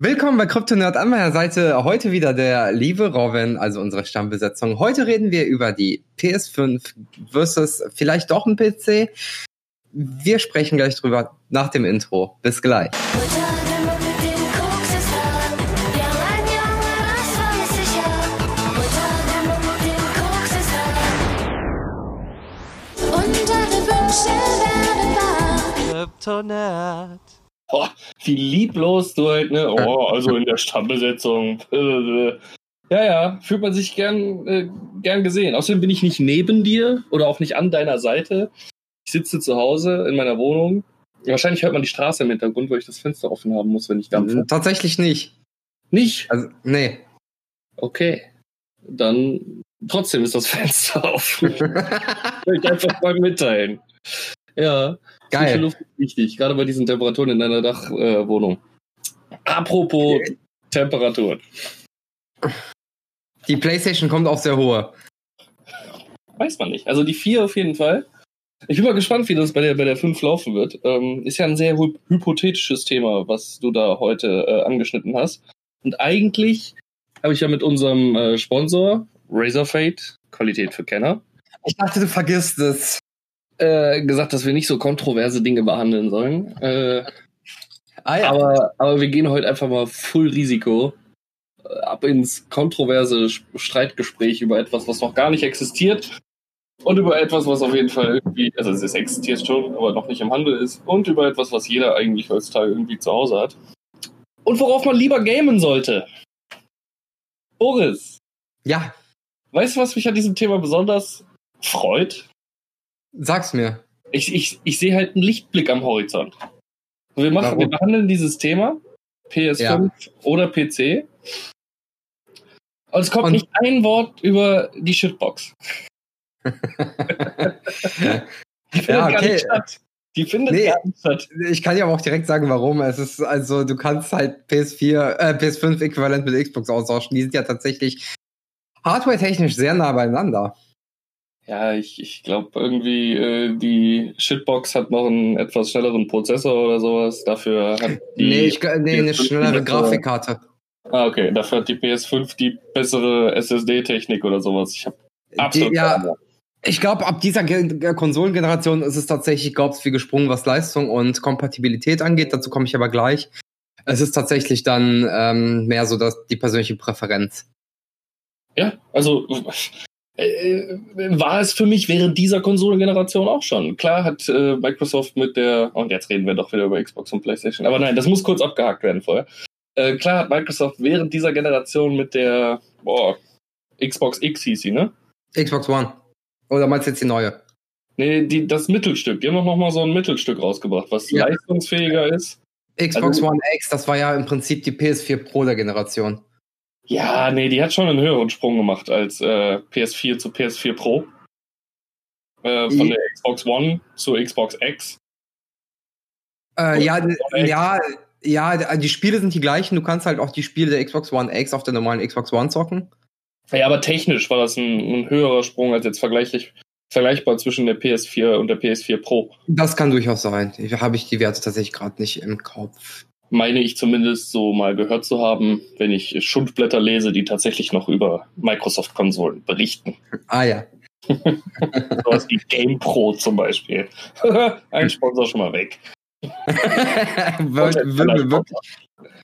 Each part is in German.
Willkommen bei CryptoNerd an meiner Seite. Heute wieder der liebe Robin, also unsere Stammbesetzung. Heute reden wir über die PS5 versus vielleicht doch ein PC. Wir sprechen gleich drüber nach dem Intro. Bis gleich. Kryptonerd. Oh, wie lieblos du halt, ne? Oh, also in der Stammbesetzung. Ja, ja, fühlt man sich gern, äh, gern gesehen. Außerdem bin ich nicht neben dir oder auch nicht an deiner Seite. Ich sitze zu Hause in meiner Wohnung. Wahrscheinlich hört man die Straße im Hintergrund, weil ich das Fenster offen haben muss, wenn ich dampfe. Tatsächlich nicht. Nicht? Also, nee. Okay. Dann trotzdem ist das Fenster offen. Ich einfach mal mitteilen. Ja. Geil. Frische Luft ist wichtig, gerade bei diesen Temperaturen in deiner Dachwohnung. Apropos Okay. Temperaturen. Die PlayStation kommt auf sehr hohe. Weiß man nicht. Also die 4 auf jeden Fall. Ich bin mal gespannt, wie das bei der, bei der 5 laufen wird. Ähm, ist ja ein sehr hy- hypothetisches Thema, was du da heute äh, angeschnitten hast. Und eigentlich habe ich ja mit unserem äh, Sponsor, Razorfade, Qualität für Kenner, Ich dachte, du vergisst es. Äh, gesagt, dass wir nicht so kontroverse Dinge behandeln sollen. Äh, Ah aber, aber wir gehen heute einfach mal Full Risiko äh, ab ins kontroverse Streitgespräch über etwas, was noch gar nicht existiert. Und über etwas, was auf jeden Fall irgendwie, also es existiert schon, aber noch nicht im Handel ist. Und über etwas, was jeder eigentlich heutzutage irgendwie zu Hause hat. Und worauf man lieber gamen sollte. Boris, Ja, weißt du, was mich an diesem Thema besonders freut? Sag's mir. ich, ich, ich sehe halt einen Lichtblick am Horizont. Wir, machen, Warum? wir behandeln dieses Thema, PS5 Ja. oder PC. Und es kommt Und- nicht ein Wort über die Shitbox. Die findet Ja, gar okay. nicht statt. Die findet Nee. gar nicht statt. Ich kann ja aber auch direkt sagen, warum. Es ist also, du kannst halt PS4, äh, PS5 äquivalent mit Xbox austauschen. Die sind ja tatsächlich hardware-technisch sehr nah beieinander. Ja, ich, ich glaube irgendwie, äh, die Shitbox hat noch einen etwas schnelleren Prozessor oder sowas. Dafür hat die. nee, ich, nee, eine PS5 schnellere Grafikkarte. Ah, okay. Dafür hat die PS5 die bessere SSD-Technik oder sowas. Ich habe Die, absolut keine ja, Ahnung. ich glaube, ab dieser Ge Konsolengeneration ist es tatsächlich, glaubst wie gesprungen, was Leistung und Kompatibilität angeht. Dazu komme ich aber gleich. Es ist tatsächlich dann ähm, mehr so dass die persönliche Präferenz. Ja, also war es für mich während dieser Konsolengeneration auch schon. Klar hat äh, Microsoft mit der, und jetzt reden wir doch wieder über Xbox und PlayStation, aber nein, das muss kurz abgehakt werden vorher. Äh, klar hat Microsoft während dieser Generation mit der boah, Xbox X hieß sie, ne? Xbox One. Oder meinst du jetzt die neue? Nee, die, das Mittelstück. Die haben doch noch mal so ein Mittelstück rausgebracht, was Ja. leistungsfähiger ist. Xbox Also- One X, das war ja im Prinzip die PS4 Pro der Generation. Ja, nee, die hat schon einen höheren Sprung gemacht als äh, PS4 zu PS4 Pro. Äh, von I- der Xbox One zur Xbox X. Äh, ja, One X. ja, ja, die Spiele sind die gleichen. Du kannst halt auch die Spiele der Xbox One X auf der normalen Xbox One zocken. Ja, aber technisch war das ein, ein höherer Sprung als jetzt vergleichlich, vergleichbar zwischen der PS4 und der PS4 Pro. Das kann durchaus sein. Habe ich die Werte tatsächlich gerade nicht im Kopf. Meine ich zumindest so mal gehört zu haben, wenn ich Schundblätter lese, die tatsächlich noch über Microsoft-Konsolen berichten. Ah ja. Sowas wie Game Pro zum Beispiel. Ein Sponsor schon mal weg. würden, würden, wir wirklich,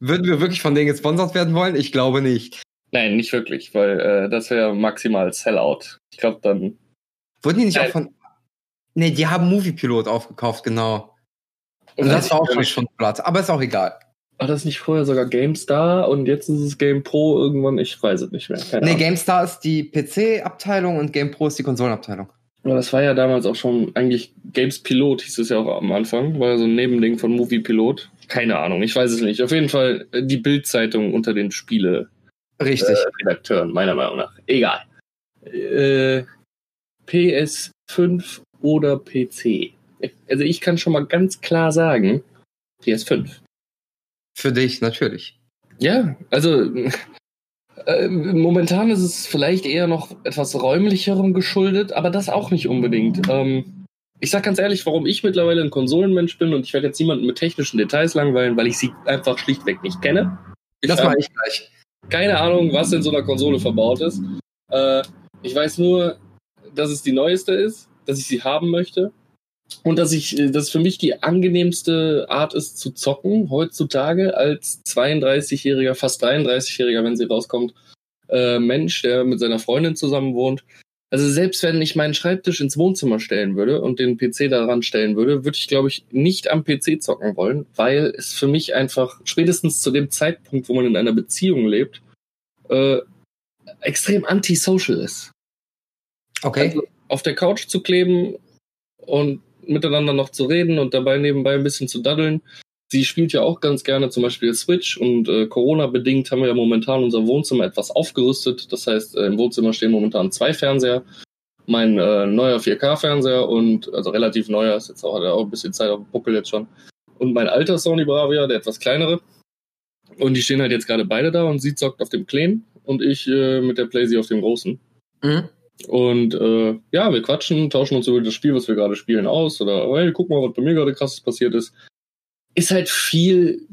würden wir wirklich von denen gesponsert werden wollen? Ich glaube nicht. Nein, nicht wirklich, weil äh, das wäre maximal Sellout. Ich glaube dann. Wurden die nicht Nein. auch von. Nee, die haben Moviepilot aufgekauft, genau. Und das war auch schon Schundblatt. Aber ist auch egal. War das nicht vorher sogar GameStar und jetzt ist es Game Pro irgendwann? Ich weiß es nicht mehr. Keine Nee, Ahnung. GameStar ist die PC-Abteilung und Game Pro ist die Konsolenabteilung. Aber das war ja damals auch schon eigentlich Games Pilot, hieß es ja auch am Anfang. War ja so ein Nebending von Movie Pilot. Keine Ahnung, ich weiß es nicht. Auf jeden Fall äh, die Bildzeitung unter den Spiele-Redakteuren, Richtig. meiner Meinung nach. Egal. Äh, PS5 oder PC? Also ich kann schon mal ganz klar sagen, PS5. Für dich, natürlich. Ja, also äh, momentan ist es vielleicht eher noch etwas räumlicherem geschuldet, aber das auch nicht unbedingt. Ähm, ich sag ganz ehrlich, warum ich mittlerweile ein Konsolenmensch bin und ich werde jetzt niemanden mit technischen Details langweilen, weil ich sie einfach schlichtweg nicht kenne. Ich das mache ich gleich. keine Ahnung, was in so einer Konsole verbaut ist. Äh, ich weiß nur, dass es die neueste ist, dass ich sie haben möchte. Und dass ich, äh, dass für mich die angenehmste Art ist zu zocken heutzutage als 32-jähriger, fast 33-jähriger, wenn sie rauskommt, äh, Mensch, der mit seiner Freundin zusammen wohnt. Also selbst wenn ich meinen Schreibtisch ins Wohnzimmer stellen würde und den PC daran stellen würde, würde ich, glaube ich, nicht am PC zocken wollen, weil es für mich einfach spätestens zu dem Zeitpunkt, wo man in einer Beziehung lebt, äh, extrem antisocial ist. Okay. Also auf der Couch zu kleben und miteinander noch zu reden und dabei nebenbei ein bisschen zu daddeln. Sie spielt ja auch ganz gerne zum Beispiel Switch und äh, Corona-bedingt haben wir ja momentan unser Wohnzimmer etwas aufgerüstet. Das heißt, äh, im Wohnzimmer stehen momentan zwei Fernseher. Mein äh, neuer 4K-Fernseher und, also relativ neuer, ist jetzt auch, hat er auch ein bisschen Zeit auf dem Buckel jetzt schon. Und mein alter Sony Bravia, der etwas kleinere. Und die stehen halt jetzt gerade beide da und sie zockt auf dem kleinen und ich äh, mit der Playsee auf dem großen. Mhm. Und äh, ja, wir quatschen, tauschen uns über das Spiel, was wir gerade spielen, aus. Oder hey, guck mal, was bei mir gerade krasses passiert ist. Ist halt viel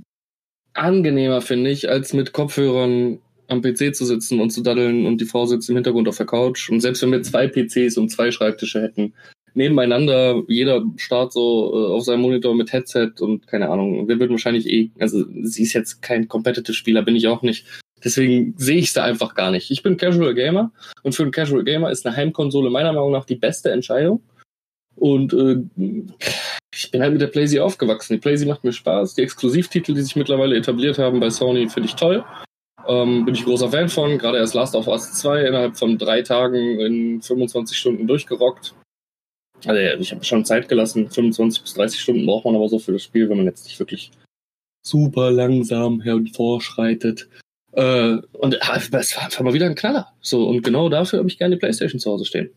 angenehmer, finde ich, als mit Kopfhörern am PC zu sitzen und zu daddeln und die Frau sitzt im Hintergrund auf der Couch. Und selbst wenn wir zwei PCs und zwei Schreibtische hätten, nebeneinander, jeder starrt so äh, auf seinem Monitor mit Headset und keine Ahnung. Wir würden wahrscheinlich eh, also sie ist jetzt kein Competitive-Spieler, bin ich auch nicht. Deswegen sehe ich es da einfach gar nicht. Ich bin Casual Gamer und für einen Casual Gamer ist eine Heimkonsole meiner Meinung nach die beste Entscheidung. Und äh, ich bin halt mit der Playsee aufgewachsen. Die Playsee macht mir Spaß. Die Exklusivtitel, die sich mittlerweile etabliert haben bei Sony, finde ich toll. Ähm, bin ich großer Fan von. Gerade erst Last of Us 2 innerhalb von drei Tagen in 25 Stunden durchgerockt. Also ich habe schon Zeit gelassen. 25 bis 30 Stunden braucht man aber so für das Spiel, wenn man jetzt nicht wirklich super langsam hervorschreitet. Äh, und ah, es war einfach mal wieder ein Knaller. So, und genau dafür habe ich gerne die Playstation zu Hause stehen.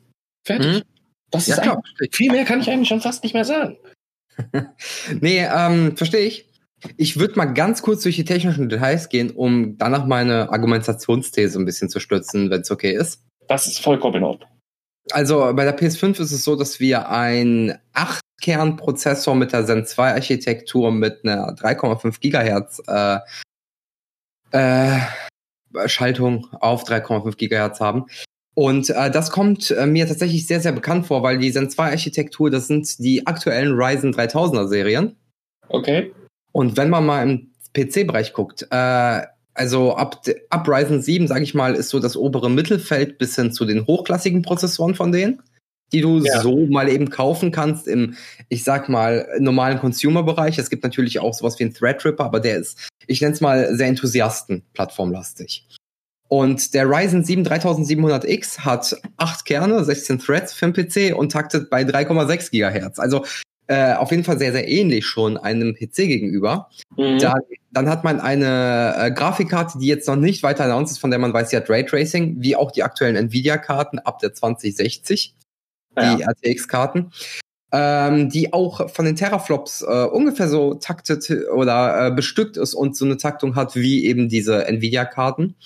Fertig. Mhm. Das Ja, ist klar. viel mehr kann ich eigentlich schon fast nicht mehr sagen. Nee, ähm, verstehe ich. Ich würde mal ganz kurz durch die technischen Details gehen, um danach meine Argumentationsthese ein bisschen zu stützen, wenn es okay ist. Das ist vollkommen in Ordnung. Also bei der PS5 ist es so, dass wir ein 8-Kern-Prozessor mit der Zen 2 Architektur mit einer 3,5 Gigahertz äh, äh, Schaltung auf 3,5 Gigahertz haben. Und äh, das kommt äh, mir tatsächlich sehr, sehr bekannt vor, weil die Zen 2 Architektur, das sind die aktuellen Ryzen 3000er Serien. Okay. Und wenn man mal im PC-Bereich guckt, äh, also ab, ab Ryzen 7, sage ich mal, ist so das obere Mittelfeld bis hin zu den hochklassigen Prozessoren von denen, die du Ja. so mal eben kaufen kannst im, ich sag mal, normalen Consumer-Bereich. Es gibt natürlich auch sowas wie einen Threadripper, aber der ist, ich nenne es mal, sehr Enthusiasten-plattformlastig. Und der Ryzen 7 3700X hat 8 Kerne, 16 Threads für den PC und taktet bei 3,6 Gigahertz. Also äh, auf jeden Fall sehr, sehr ähnlich schon einem PC gegenüber. Mhm. Dann, dann hat man eine äh, Grafikkarte, die jetzt noch nicht weiter announced ist, von der man weiß, sie hat Raytracing, wie auch die aktuellen Nvidia-Karten ab der 2060, ja. die RTX-Karten, ähm, die auch von den Teraflops äh, ungefähr so taktet oder äh, bestückt ist und so eine Taktung hat wie eben diese Nvidia-Karten.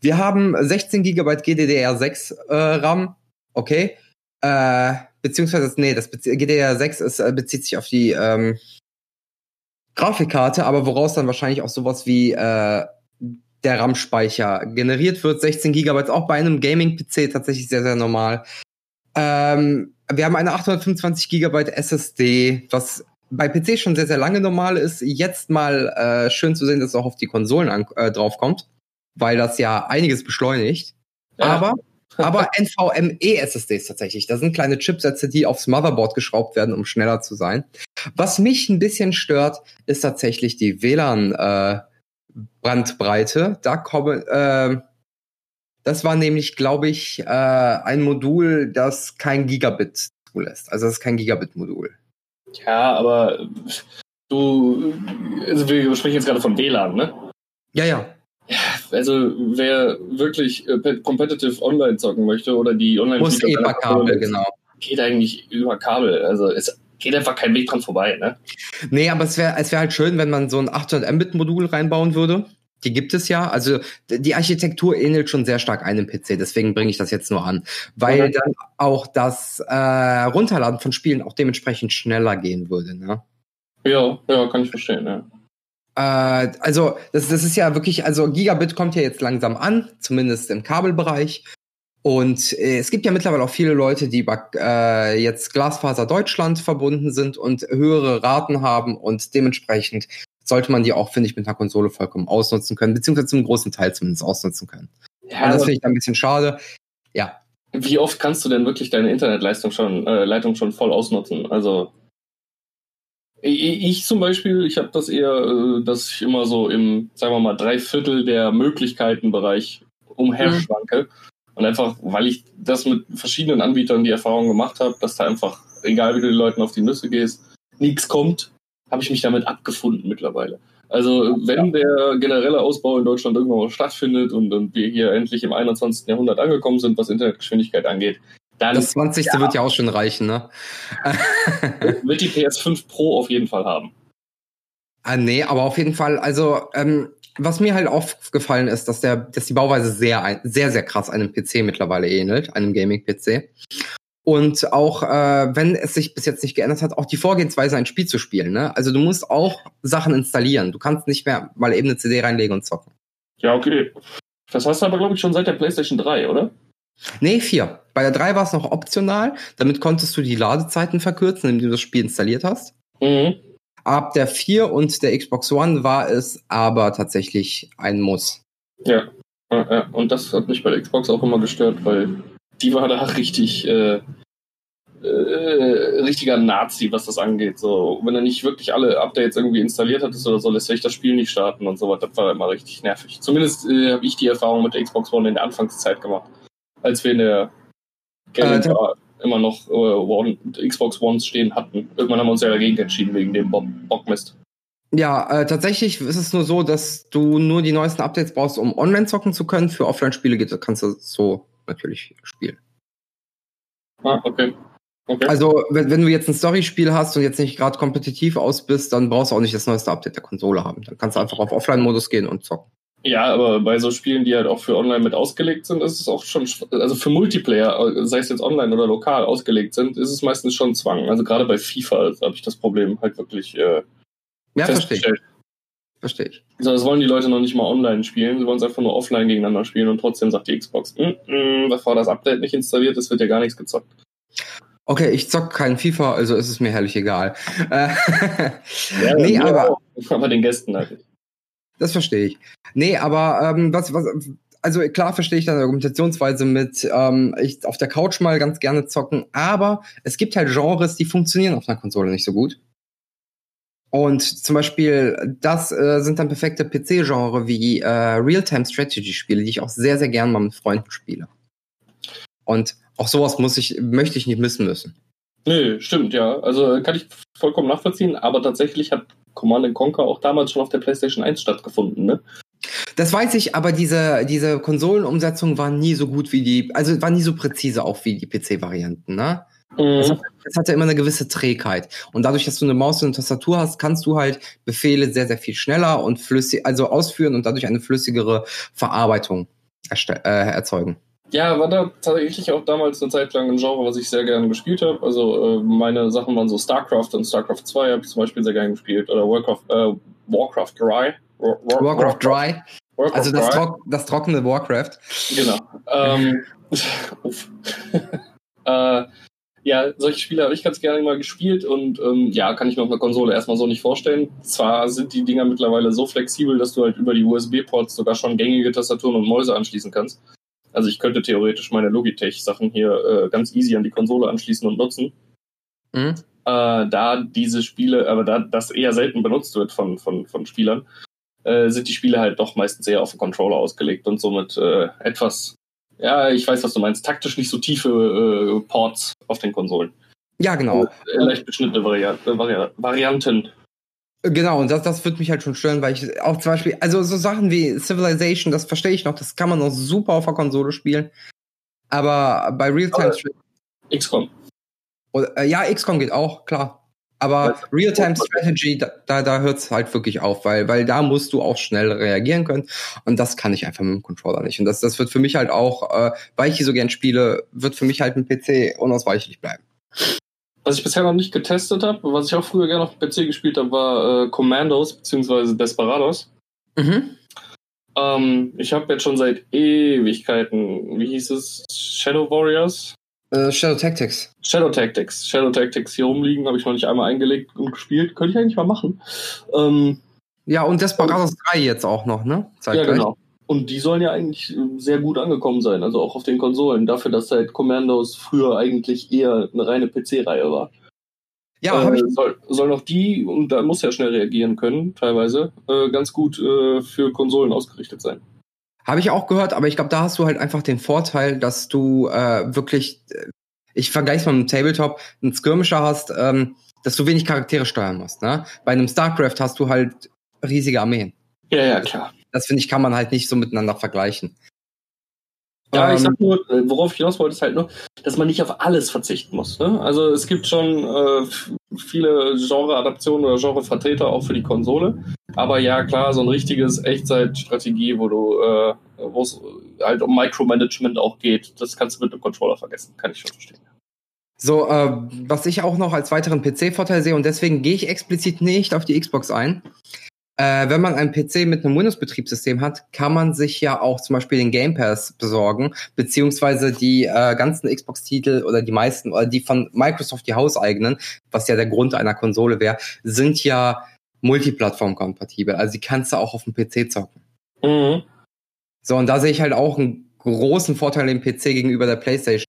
Wir haben 16 GB GDDR6 äh, RAM, okay. Äh, beziehungsweise, nee, das Bezie GDDR6 ist, äh, bezieht sich auf die ähm, Grafikkarte, aber woraus dann wahrscheinlich auch sowas wie äh, der RAM-Speicher generiert wird. 16 GB auch bei einem Gaming-PC tatsächlich sehr, sehr normal. Ähm, wir haben eine 825 GB SSD, was bei PC schon sehr, sehr lange normal ist. Jetzt mal äh, schön zu sehen, dass es auch auf die Konsolen an, äh, draufkommt, weil das ja einiges beschleunigt. Ja. Aber aber NVMe-SSDs tatsächlich. Das sind kleine Chipsätze, die aufs Motherboard geschraubt werden, um schneller zu sein. Was mich ein bisschen stört, ist tatsächlich die WLAN-Bandbreite. da komme, äh, das war nämlich, glaube ich, äh, ein Modul, das kein Gigabit zulässt. Also das ist kein Gigabit-Modul. ja, aber du, also wir sprechen jetzt gerade von WLAN, ne? Ja, ja. Also wer wirklich äh, pe- competitive online zocken möchte oder die online Muss eh per Kabel, genau. geht eigentlich über Kabel. Also es geht einfach kein Weg dran vorbei, ne? Nee, aber es wäre es wär halt schön, wenn man so ein 800 Mbit-Modul reinbauen würde. Die gibt es ja. Also die Architektur ähnelt schon sehr stark einem PC. Deswegen bringe ich das jetzt nur an. Weil dann auch das äh, Runterladen von Spielen auch dementsprechend schneller gehen würde. Ne? Ja, ja, kann ich verstehen, ja. Äh, also, das, das ist ja wirklich, also Gigabit kommt ja jetzt langsam an, zumindest im Kabelbereich. Und äh, es gibt ja mittlerweile auch viele Leute, die äh, jetzt Glasfaser Deutschland verbunden sind und höhere Raten haben und dementsprechend sollte man die auch, finde ich, mit einer Konsole vollkommen ausnutzen können, beziehungsweise zum großen Teil zumindest ausnutzen können. Ja, und das finde ich ein bisschen schade. Ja. Wie oft kannst du denn wirklich deine Internetleistung schon, äh, Leitung schon voll ausnutzen? Also ich zum Beispiel, ich habe das eher, äh, dass ich immer so im, sagen wir mal, Dreiviertel der Möglichkeitenbereich umherschwanke. Mhm. Und einfach, weil ich das mit verschiedenen Anbietern die Erfahrung gemacht habe, dass da einfach, egal wie du den Leuten auf die Nüsse gehst, nichts kommt, habe ich mich damit abgefunden mittlerweile. Also wenn der generelle Ausbau in Deutschland irgendwann mal stattfindet und, und wir hier endlich im 21. Jahrhundert angekommen sind, was Internetgeschwindigkeit angeht, dann, das 20. Ja. wird ja auch schon reichen, ne? wird die PS5 Pro auf jeden Fall haben. Ah, nee, aber auf jeden Fall, also, ähm, was mir halt aufgefallen ist, dass der, dass die Bauweise sehr, sehr, sehr krass einem PC mittlerweile ähnelt, einem Gaming-PC. Und auch, äh, wenn es sich bis jetzt nicht geändert hat, auch die Vorgehensweise, ein Spiel zu spielen. Ne? Also du musst auch Sachen installieren. Du kannst nicht mehr mal eben eine CD reinlegen und zocken. Ja, okay. Das hast du aber, glaube ich, schon seit der PlayStation 3, oder? Nee, vier. Bei der 3 war es noch optional. Damit konntest du die Ladezeiten verkürzen, indem du das Spiel installiert hast. Mhm. Ab der 4 und der Xbox One war es aber tatsächlich ein Muss. Ja. Und das hat mich bei der Xbox auch immer gestört, weil die war da richtig, äh, äh, richtiger Nazi, was das angeht. So, wenn er nicht wirklich alle Updates irgendwie installiert hattest oder so, lässt sich das Spiel nicht starten und so weiter. Das war immer richtig nervig. Zumindest äh, habe ich die Erfahrung mit der Xbox One in der Anfangszeit gemacht als wir in der Gaming äh, immer noch äh, One, Xbox Ones stehen hatten. Irgendwann haben wir uns ja dagegen entschieden wegen dem Bo Bockmist. Ja, äh, tatsächlich ist es nur so, dass du nur die neuesten Updates brauchst, um online zocken zu können. Für Offline-Spiele kannst du so natürlich spielen. Ah, okay. okay. Also, wenn, wenn du jetzt ein Story-Spiel hast und jetzt nicht gerade kompetitiv aus bist, dann brauchst du auch nicht das neueste Update der Konsole haben. Dann kannst du einfach auf Offline-Modus gehen und zocken. Ja, aber bei so Spielen, die halt auch für online mit ausgelegt sind, ist es auch schon, also für Multiplayer, sei es jetzt online oder lokal ausgelegt sind, ist es meistens schon Zwang. Also gerade bei FIFA habe ich das Problem halt wirklich äh, ja, festgestellt. Verstehe ich. Also das wollen die Leute noch nicht mal online spielen, sie wollen es einfach nur offline gegeneinander spielen und trotzdem sagt die Xbox, mm, mm, bevor das Update nicht installiert ist, wird ja gar nichts gezockt. Okay, ich zock kein FIFA, also ist es mir herrlich egal. ja, nee, aber, aber den Gästen halt. Das verstehe ich. Nee, aber ähm, was, was, also klar verstehe ich deine Argumentationsweise mit ähm, ich auf der Couch mal ganz gerne zocken, aber es gibt halt Genres, die funktionieren auf einer Konsole nicht so gut. Und zum Beispiel, das äh, sind dann perfekte PC-Genre wie äh, Real-Time-Strategy-Spiele, die ich auch sehr, sehr gern mal mit Freunden spiele. Und auch sowas muss ich, möchte ich nicht missen müssen. Nö, stimmt, ja. Also kann ich vollkommen nachvollziehen, aber tatsächlich hat Command Conquer auch damals schon auf der PlayStation 1 stattgefunden, ne? Das weiß ich, aber diese, diese Konsolenumsetzung war nie so gut wie die, also war nie so präzise auch wie die PC-Varianten, ne? Mhm. Es, hat, es hatte immer eine gewisse Trägheit. Und dadurch, dass du eine Maus und eine Tastatur hast, kannst du halt Befehle sehr, sehr viel schneller und flüssig, also ausführen und dadurch eine flüssigere Verarbeitung äh, erzeugen. Ja, war da tatsächlich auch damals eine Zeit lang ein Genre, was ich sehr gerne gespielt habe. Also äh, meine Sachen waren so StarCraft und StarCraft 2 habe ich zum Beispiel sehr gerne gespielt. Oder Warcraft, äh, Warcraft Dry. War, War, Warcraft Dry. Warcraft also das, Trock, das trockene Warcraft. Genau. ähm, äh, ja, solche Spiele habe ich ganz gerne mal gespielt und ähm, ja, kann ich mir auf einer Konsole erstmal so nicht vorstellen. Zwar sind die Dinger mittlerweile so flexibel, dass du halt über die USB-Ports sogar schon gängige Tastaturen und Mäuse anschließen kannst. Also ich könnte theoretisch meine Logitech-Sachen hier äh, ganz easy an die Konsole anschließen und nutzen. Mhm. Äh, da diese Spiele, aber da das eher selten benutzt wird von, von, von Spielern, äh, sind die Spiele halt doch meistens eher auf den Controller ausgelegt und somit äh, etwas, ja, ich weiß, was du meinst, taktisch nicht so tiefe äh, Ports auf den Konsolen. Ja, genau. Äh, leicht beschnittene Vari Vari Varianten Genau, und das, das wird mich halt schon stören, weil ich auch zum Beispiel, also so Sachen wie Civilization, das verstehe ich noch, das kann man noch super auf der Konsole spielen. Aber bei Realtime äh, XCOM. Oder, äh, ja, XCOM geht auch, klar. Aber Realtime Strategy, da, da, da hört es halt wirklich auf, weil, weil da musst du auch schnell reagieren können. Und das kann ich einfach mit dem Controller nicht. Und das, das wird für mich halt auch, äh, weil ich hier so gern spiele, wird für mich halt ein PC unausweichlich bleiben. Was ich bisher noch nicht getestet habe, was ich auch früher gerne auf dem PC gespielt habe, war äh, Commandos bzw. Desperados. Mhm. Ähm, ich habe jetzt schon seit Ewigkeiten, wie hieß es, Shadow Warriors? Äh, Shadow Tactics. Shadow Tactics. Shadow Tactics hier rumliegen, habe ich noch nicht einmal eingelegt und gespielt. Könnte ich eigentlich mal machen. Ähm, ja, und Desperados 3 jetzt auch noch, ne? Zeitgleich. Ja, genau. Und die sollen ja eigentlich sehr gut angekommen sein, also auch auf den Konsolen, dafür, dass halt Commandos früher eigentlich eher eine reine PC-Reihe war. Ja, äh, ich soll, soll noch die, und da muss ja schnell reagieren können, teilweise, äh, ganz gut äh, für Konsolen ausgerichtet sein. Habe ich auch gehört, aber ich glaube, da hast du halt einfach den Vorteil, dass du äh, wirklich, äh, ich vergleiche es mal mit einem Tabletop, einen Skirmisher hast, ähm, dass du wenig Charaktere steuern musst. Ne? Bei einem StarCraft hast du halt riesige Armeen. Ja, ja, klar das finde ich, kann man halt nicht so miteinander vergleichen. Ja, ich sag ähm, nur, äh, worauf ich hinaus wollte, ist halt nur, dass man nicht auf alles verzichten muss. Ne? Also es gibt schon äh, viele Genre-Adaptionen oder Genre-Vertreter auch für die Konsole. Aber ja, klar, so ein richtiges Echtzeit-Strategie, wo du, äh, wo es halt um Micromanagement auch geht, das kannst du mit dem Controller vergessen. Kann ich schon verstehen. So, äh, was ich auch noch als weiteren PC-Vorteil sehe, und deswegen gehe ich explizit nicht auf die Xbox ein, äh, wenn man einen PC mit einem Windows-Betriebssystem hat, kann man sich ja auch zum Beispiel den Game Pass besorgen, beziehungsweise die äh, ganzen Xbox-Titel oder die meisten, oder die von Microsoft, die hauseigenen, was ja der Grund einer Konsole wäre, sind ja multiplattform-kompatibel. Also die kannst du auch auf dem PC zocken. Mhm. So, und da sehe ich halt auch einen großen Vorteil im PC gegenüber der PlayStation.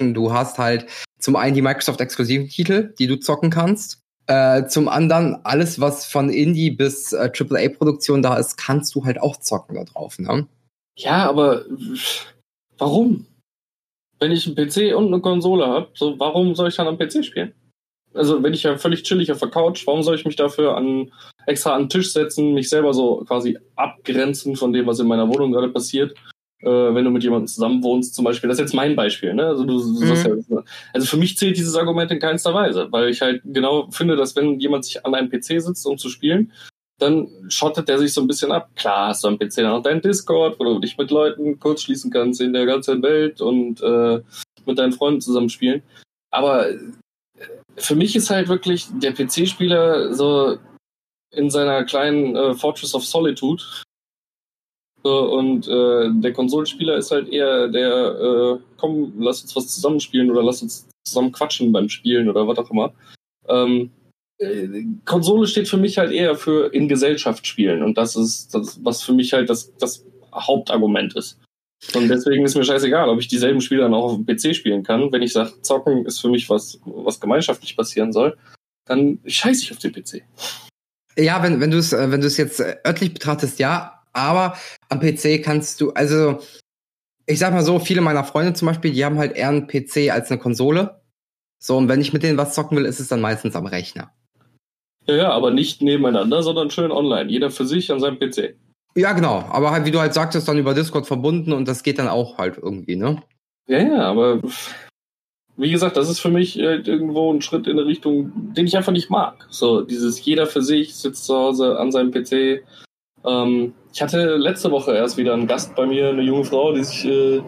Du hast halt zum einen die Microsoft-exklusiven Titel, die du zocken kannst. Äh, zum anderen, alles, was von Indie bis äh, AAA-Produktion da ist, kannst du halt auch zocken da drauf, ne? Ja, aber warum? Wenn ich einen PC und eine Konsole habe, so warum soll ich dann am PC spielen? Also wenn ich ja völlig chillig auf der Couch, warum soll ich mich dafür an, extra an den Tisch setzen, mich selber so quasi abgrenzen von dem, was in meiner Wohnung gerade passiert äh, wenn du mit jemandem zusammen wohnst, zum Beispiel. Das ist jetzt mein Beispiel, ne? Also, du, du mhm. ja, also für mich zählt dieses Argument in keinster Weise, weil ich halt genau finde, dass wenn jemand sich an einem PC sitzt, um zu spielen, dann schottet der sich so ein bisschen ab. Klar, hast du am PC dann auch deinen Discord, wo du dich mit Leuten kurz schließen kannst in der ganzen Welt und äh, mit deinen Freunden zusammen spielen. Aber für mich ist halt wirklich der PC-Spieler so in seiner kleinen äh, Fortress of Solitude und äh, der Konsolenspieler ist halt eher der, äh, komm, lass uns was zusammenspielen oder lass uns zusammen quatschen beim Spielen oder was auch immer. Ähm, äh, Konsole steht für mich halt eher für in Gesellschaft spielen und das ist das, was für mich halt das, das Hauptargument ist. Und deswegen ist mir scheißegal, ob ich dieselben Spiele dann auch auf dem PC spielen kann. Wenn ich sage, zocken ist für mich was, was gemeinschaftlich passieren soll, dann scheiße ich auf den PC. Ja, wenn, wenn du es wenn du es jetzt örtlich betrachtest, ja, aber am PC kannst du, also ich sag mal so, viele meiner Freunde zum Beispiel, die haben halt eher einen PC als eine Konsole. So, und wenn ich mit denen was zocken will, ist es dann meistens am Rechner. Ja, ja, aber nicht nebeneinander, sondern schön online. Jeder für sich an seinem PC. Ja, genau. Aber halt, wie du halt sagtest, dann über Discord verbunden und das geht dann auch halt irgendwie, ne? Ja, ja, aber wie gesagt, das ist für mich halt irgendwo ein Schritt in eine Richtung, den ich einfach nicht mag. So, dieses jeder für sich sitzt zu Hause an seinem PC, ähm, ich hatte letzte Woche erst wieder einen Gast bei mir, eine junge Frau, die sich äh,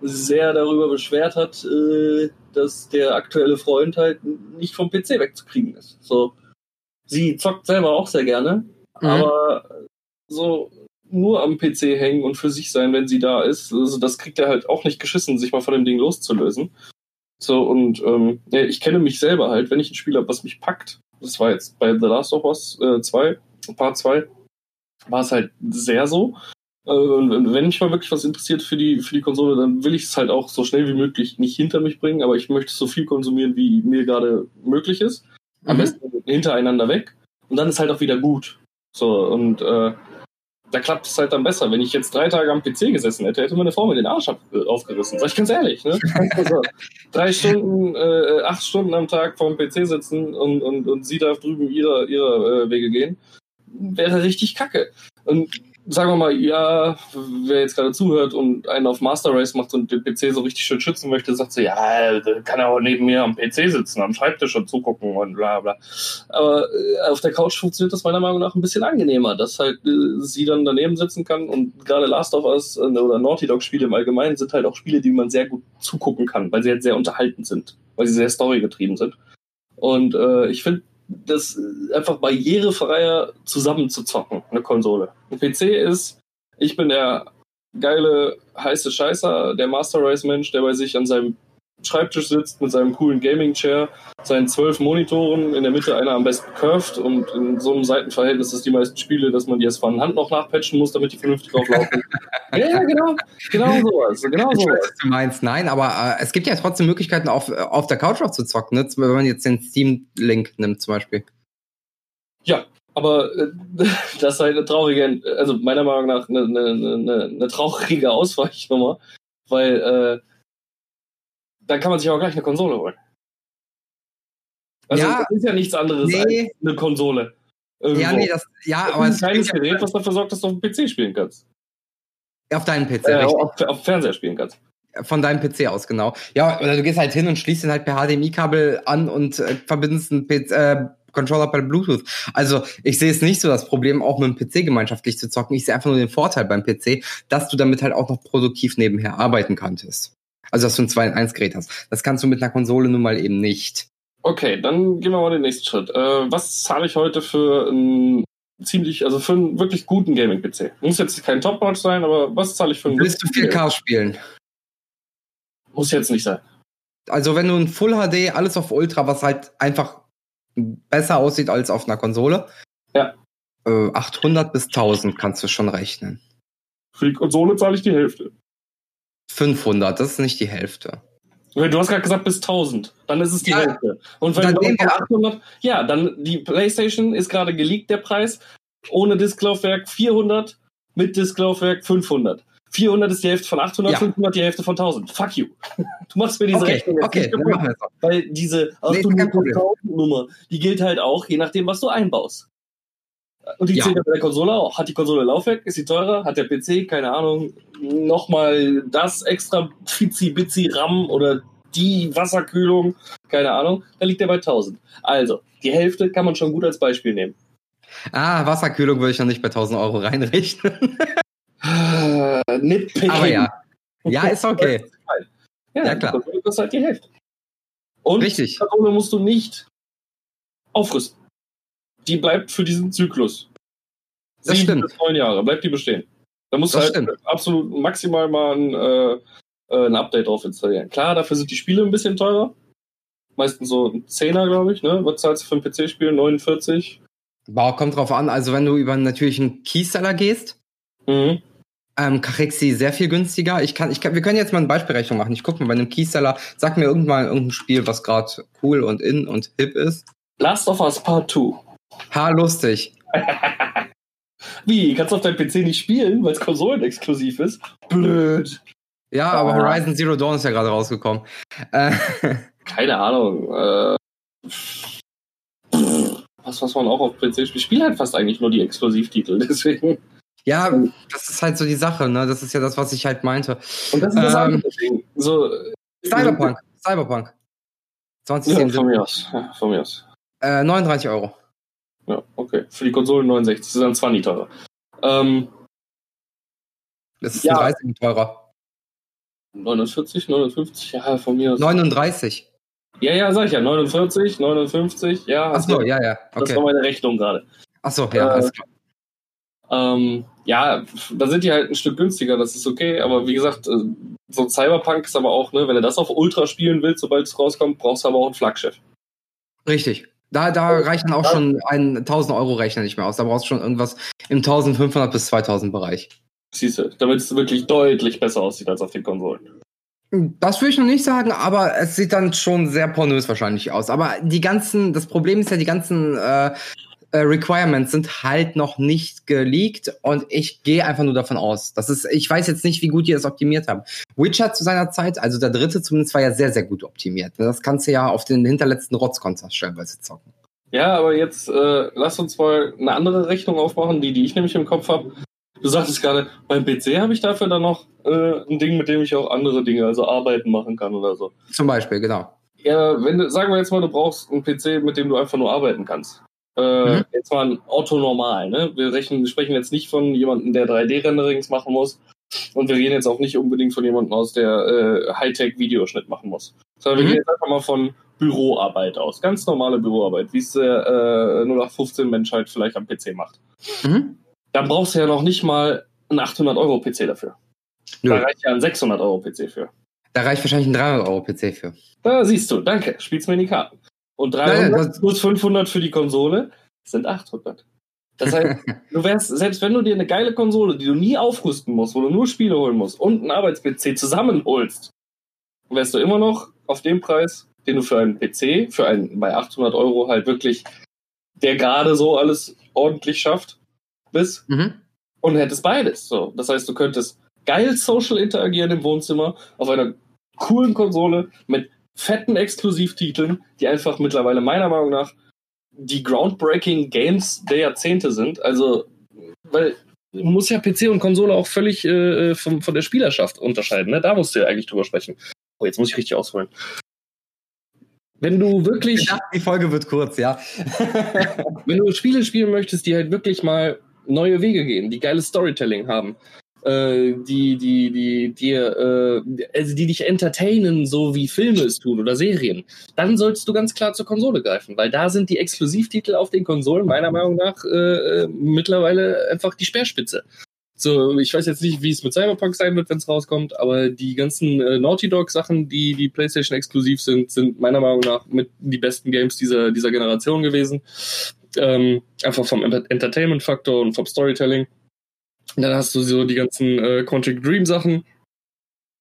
sehr darüber beschwert hat, äh, dass der aktuelle Freund halt nicht vom PC wegzukriegen ist. So, sie zockt selber auch sehr gerne, mhm. aber so nur am PC hängen und für sich sein, wenn sie da ist, also das kriegt er halt auch nicht geschissen, sich mal von dem Ding loszulösen. So, und ähm, ich kenne mich selber halt, wenn ich ein Spiel habe, was mich packt, das war jetzt bei The Last of Us 2, äh, Part 2, war es halt sehr so. Äh, wenn mich mal wirklich was interessiert für die, für die Konsole, dann will ich es halt auch so schnell wie möglich nicht hinter mich bringen, aber ich möchte so viel konsumieren, wie mir gerade möglich ist. Am mhm. besten hintereinander weg. Und dann ist halt auch wieder gut. So, und äh, da klappt es halt dann besser. Wenn ich jetzt drei Tage am PC gesessen hätte, hätte meine Frau mir den Arsch äh, aufgerissen. Sag ich ganz ehrlich. Ne? Also, drei Stunden, äh, acht Stunden am Tag vorm PC sitzen und, und, und sie darf drüben ihre, ihre äh, Wege gehen wäre richtig kacke. Und sagen wir mal, ja, wer jetzt gerade zuhört und einen auf Master Race macht und den PC so richtig schön schützen möchte, sagt so, ja, kann er auch neben mir am PC sitzen, am Schreibtisch und zugucken und bla bla. Aber äh, auf der Couch funktioniert das meiner Meinung nach ein bisschen angenehmer, dass halt äh, sie dann daneben sitzen kann und gerade Last of Us äh, oder Naughty Dog Spiele im Allgemeinen sind halt auch Spiele, die man sehr gut zugucken kann, weil sie halt sehr unterhaltend sind, weil sie sehr storygetrieben sind. Und äh, ich finde das einfach barrierefreier zusammen zu zocken, eine Konsole. Ein PC ist, ich bin der geile, heiße Scheißer, der Master Race Mensch, der bei sich an seinem Schreibtisch sitzt mit seinem coolen Gaming-Chair, seinen zwölf Monitoren, in der Mitte einer am besten curved und in so einem Seitenverhältnis ist die meisten Spiele, dass man die erst von Hand noch nachpatchen muss, damit die vernünftig auflaufen. ja, ja, genau. Genau sowas. Genau Ich sowas. weiß, was du meinst. Nein, aber äh, es gibt ja trotzdem Möglichkeiten, auf, auf der Couch auch zu zocken, ne? Wenn man jetzt den Steam-Link nimmt zum Beispiel. Ja, aber äh, das ist halt eine traurige, also meiner Meinung nach eine, eine, eine, eine traurige Ausweichnummer, weil äh, dann kann man sich auch gleich eine Konsole holen. Also Ja. das ist ja nichts anderes Nee. als eine Konsole. Irgendwo. Ja, nee, das, ja, Das aber ist ein kleines Gerät, was dafür sorgt, dass du auf dem PC spielen kannst. auf deinen PC, Äh, auf, auf Fernseher spielen kannst. Von deinem PC aus, genau. Ja, oder du gehst halt hin und schließt ihn halt per HDMI-Kabel an und äh, verbindest einen PC, äh, Controller per Bluetooth. Also ich sehe es nicht so das Problem, auch mit dem PC gemeinschaftlich zu zocken. Ich sehe einfach nur den Vorteil beim PC, dass du damit halt auch noch produktiv nebenher arbeiten könntest. Also dass du ein 2 in 1 Gerät hast. Das kannst du mit einer Konsole nun mal eben nicht. Okay, dann gehen wir mal den nächsten Schritt. Äh, was zahle ich heute für einen ziemlich, also für einen wirklich guten Gaming-PC? Muss jetzt kein Top-Notch sein, aber was zahle ich für einen Willst du guten 4K spielen? Muss jetzt nicht sein. Also wenn du ein Full HD, alles auf Ultra, was halt einfach besser aussieht als auf einer Konsole. Ja. Äh, 800 bis 1000 kannst du schon rechnen. Für die Konsole zahle ich die Hälfte. 500, das ist nicht die Hälfte. Du hast gerade gesagt bis 1000, dann ist es die Ja, Hälfte. Und wenn dann wir- 800, ja, dann die PlayStation ist gerade geleakt, der Preis. Ohne Disklaufwerk 400, mit Disklaufwerk 500. 400 ist die Hälfte von 800, Ja. 500 die Hälfte von 1000. Fuck you. Du machst mir diese Okay, Rechnung jetzt okay, nicht dann kaputt. Weil diese Nee. 1000-Nummer, die gilt halt auch, je nachdem, was du einbaust. Und die Ja. zählt ja bei der Konsole auch. Hat die Konsole Laufwerk? Ist sie teurer? Hat der PC, keine Ahnung, nochmal das extra Fitzi-Bitzi RAM oder die Wasserkühlung? Keine Ahnung. Da liegt er bei 1000. Also, die Hälfte kann man schon gut als Beispiel nehmen. Ah, Wasserkühlung würde ich noch nicht bei 1000 Euro reinrechnen. Nitpicking. Aber ja. Ja, ist okay. Ja, Ja, die klar. Konsole kostet halt die Hälfte. Und Richtig. die Konsole musst du nicht aufrüsten. Die bleibt für diesen Zyklus. Das Sieben stimmt. bis neun Jahre, bleibt die bestehen. Da Das halt stimmt. absolut maximal mal ein, äh, äh, ein Update drauf installieren. Klar, dafür sind die Spiele ein bisschen teurer. Meistens so ein Zehner, glaube ich, ne? Was zahlst du für ein PC-Spiel? 49? Boah, kommt drauf an. Also wenn du über natürlich einen Keyseller gehst, Mhm. ähm, sie sehr viel günstiger. Ich kann, ich kann, wir können jetzt mal eine Beispielrechnung machen. Ich gucke mal bei einem Keyseller, sag mir irgendwann irgendein Spiel, was gerade cool und in und hip ist. Last of Us Part 2. Ha, lustig. Wie? Kannst du auf deinem PC nicht spielen, weil es konsolenexklusiv ist? Blöd. Ja, aber Ah. Horizon Zero Dawn ist ja gerade rausgekommen. Äh, Keine Ahnung. Äh, was, was man auch auf PC spielt. Ich spiele halt fast eigentlich nur die Exklusivtitel, deswegen. ja, das ist halt so die Sache, ne? Das ist ja das, was ich halt meinte. Und das ist das Ähm, andere Ding. So, Cyberpunk, Cyberpunk. Ja, 2077. von mir aus. Ja, von mir aus. äh, 39 Euro. Ja, okay. Für die Konsolen 69. Das ist dann 20 teurer. Ähm, Das ist Ja. ein 30 teurer. 49, 59, ja, von mir aus. 39. Ja, ja, sag ich ja. 49, 59, ja. Achso, ja, ja. Das Okay. war meine Rechnung gerade. Achso, ja, Äh, alles klar. Ähm, ja, da sind die halt ein Stück günstiger, das ist okay. Aber wie gesagt, äh, so Cyberpunk ist aber auch, ne, wenn du das auf Ultra spielen willst, sobald es rauskommt, brauchst du aber auch ein Flaggschiff. Richtig. Da, da reichen auch schon ein 1000 Euro Rechner nicht mehr aus. Da brauchst du schon irgendwas im 1500 bis 2000 Bereich. Siehst du, damit es wirklich deutlich besser aussieht als auf den Konsolen. Das würde ich noch nicht sagen, aber es sieht dann schon sehr pornös wahrscheinlich aus. Aber die ganzen, das Problem ist ja, die ganzen äh, äh, Requirements sind halt noch nicht geleakt und ich gehe einfach nur davon aus. Das ist, ich weiß jetzt nicht, wie gut die das optimiert haben. Witcher zu seiner Zeit, also der dritte zumindest, war ja sehr, sehr gut optimiert. Das kannst du ja auf den hinterletzten Rotzkonzert stellenweise zocken. Ja, aber jetzt äh, lass uns mal eine andere Rechnung aufmachen, die, die ich nämlich im Kopf habe. Du sagtest gerade, beim PC habe ich dafür dann noch äh, ein Ding, mit dem ich auch andere Dinge, also Arbeiten machen kann oder so. Zum Beispiel, genau. Ja, wenn du, sagen wir jetzt mal, du brauchst einen PC, mit dem du einfach nur arbeiten kannst. Äh, Mhm. Jetzt mal ein Auto normal, ne? Wir rechnen, sprechen jetzt nicht von jemandem, der 3D-Renderings machen muss. Und wir reden jetzt auch nicht unbedingt von jemandem aus, der äh, Hightech-Videoschnitt machen muss. Sondern wir Mhm. gehen jetzt einfach mal von Büroarbeit aus. Ganz normale Büroarbeit, wie es der äh, 0815 Mensch halt vielleicht am PC macht. Mhm. Dann brauchst du ja noch nicht mal einen 800-Euro-PC dafür. Nö. Da reicht ja ein 600-Euro-PC für. Da reicht wahrscheinlich ein 300-Euro-PC für. Da siehst du, danke, spielst mir in die Karten. Und 300 Nein, plus 500 für die Konsole sind 800. Das heißt, du wärst, selbst wenn du dir eine geile Konsole, die du nie aufrüsten musst, wo du nur Spiele holen musst und einen Arbeits-PC zusammenholst, wärst du immer noch auf dem Preis, den du für einen PC, für einen bei 800 Euro halt wirklich, der gerade so alles ordentlich schafft, bist. Mhm. Und hättest beides. So. Das heißt, du könntest geil social interagieren im Wohnzimmer auf einer coolen Konsole mit fetten Exklusivtiteln, die einfach mittlerweile meiner Meinung nach die groundbreaking Games der Jahrzehnte sind. Also, weil muss ja PC und Konsole auch völlig äh, von, von der Spielerschaft unterscheiden. Ne? Da musst du ja eigentlich drüber sprechen. Oh, jetzt muss ich richtig ausholen. Wenn du wirklich. Ja, die Folge wird kurz, ja. wenn du Spiele spielen möchtest, die halt wirklich mal neue Wege gehen, die geiles Storytelling haben, äh, die, die, die, die, äh, also die dich entertainen, so wie Filme es tun oder Serien, dann solltest du ganz klar zur Konsole greifen, weil da sind die Exklusivtitel auf den Konsolen meiner Meinung nach äh, mittlerweile einfach die Speerspitze. So, ich weiß jetzt nicht, wie es mit Cyberpunk sein wird, wenn es rauskommt, aber die ganzen äh, Naughty Dog Sachen, die die PlayStation exklusiv sind, sind meiner Meinung nach mit die besten Games dieser dieser Generation gewesen. Ähm, einfach vom Entertainment Faktor und vom Storytelling. Dann hast du so die ganzen äh, Quantic Dream Sachen,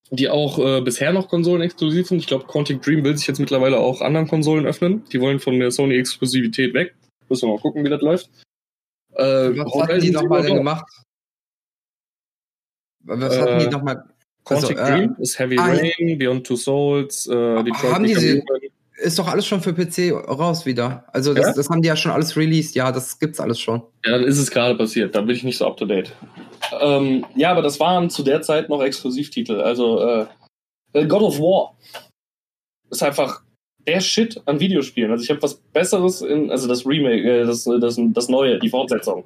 die auch äh, bisher noch Konsolen exklusiv sind. Ich glaube, Quantic Dream will sich jetzt mittlerweile auch anderen Konsolen öffnen. Die wollen von der Sony Exklusivität weg. Müssen wir mal gucken, wie das läuft. Äh, Was hatten die nochmal denn gemacht? Was äh, hatten die nochmal? Quantic also, Dream äh, ist Heavy ah, Rain, Beyond Two Souls, äh, Detroit haben die ist doch alles schon für PC raus wieder. Also das, ja? das, haben die ja schon alles released. Ja, das gibt's alles schon. Ja, dann ist es gerade passiert. Da bin ich nicht so up to date. Ähm, ja, aber das waren zu der Zeit noch Exklusivtitel. Also äh, God of War ist einfach der Shit an Videospielen. Also ich habe was Besseres in, also das Remake, äh, das, das, das Neue, die Fortsetzung.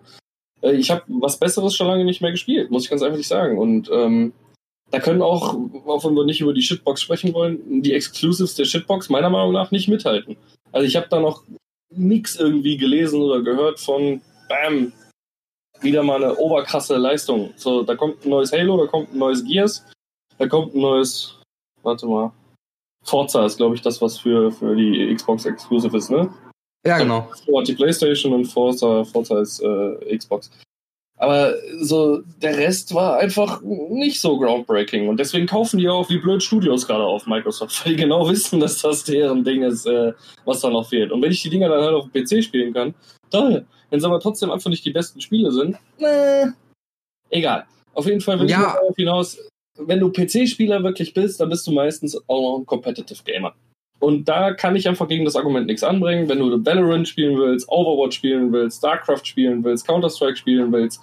Äh, ich habe was Besseres schon lange nicht mehr gespielt, muss ich ganz einfach nicht sagen. Und ähm, da können auch, auch wenn wir nicht über die Shitbox sprechen wollen, die Exclusives der Shitbox meiner Meinung nach nicht mithalten. Also ich habe da noch nichts irgendwie gelesen oder gehört von, bam, wieder mal eine oberkrasse Leistung. So, da kommt ein neues Halo, da kommt ein neues Gears, da kommt ein neues, warte mal, Forza ist, glaube ich, das, was für, für die Xbox Exclusive ist, ne? Ja, genau. Forza die PlayStation und Forza, Forza ist äh, Xbox. Aber so der Rest war einfach nicht so groundbreaking. Und deswegen kaufen die auch wie blöd Studios gerade auf Microsoft, weil die genau wissen, dass das deren Ding ist, äh, was da noch fehlt. Und wenn ich die Dinger dann halt auf dem PC spielen kann, toll. Wenn sie aber trotzdem einfach nicht die besten Spiele sind, äh, egal. Auf jeden Fall will ja. ich darauf hinaus, wenn du PC-Spieler wirklich bist, dann bist du meistens auch noch ein Competitive Gamer. Und da kann ich einfach gegen das Argument nichts anbringen. Wenn du Valorant spielen willst, Overwatch spielen willst, StarCraft spielen willst, Counter-Strike spielen willst,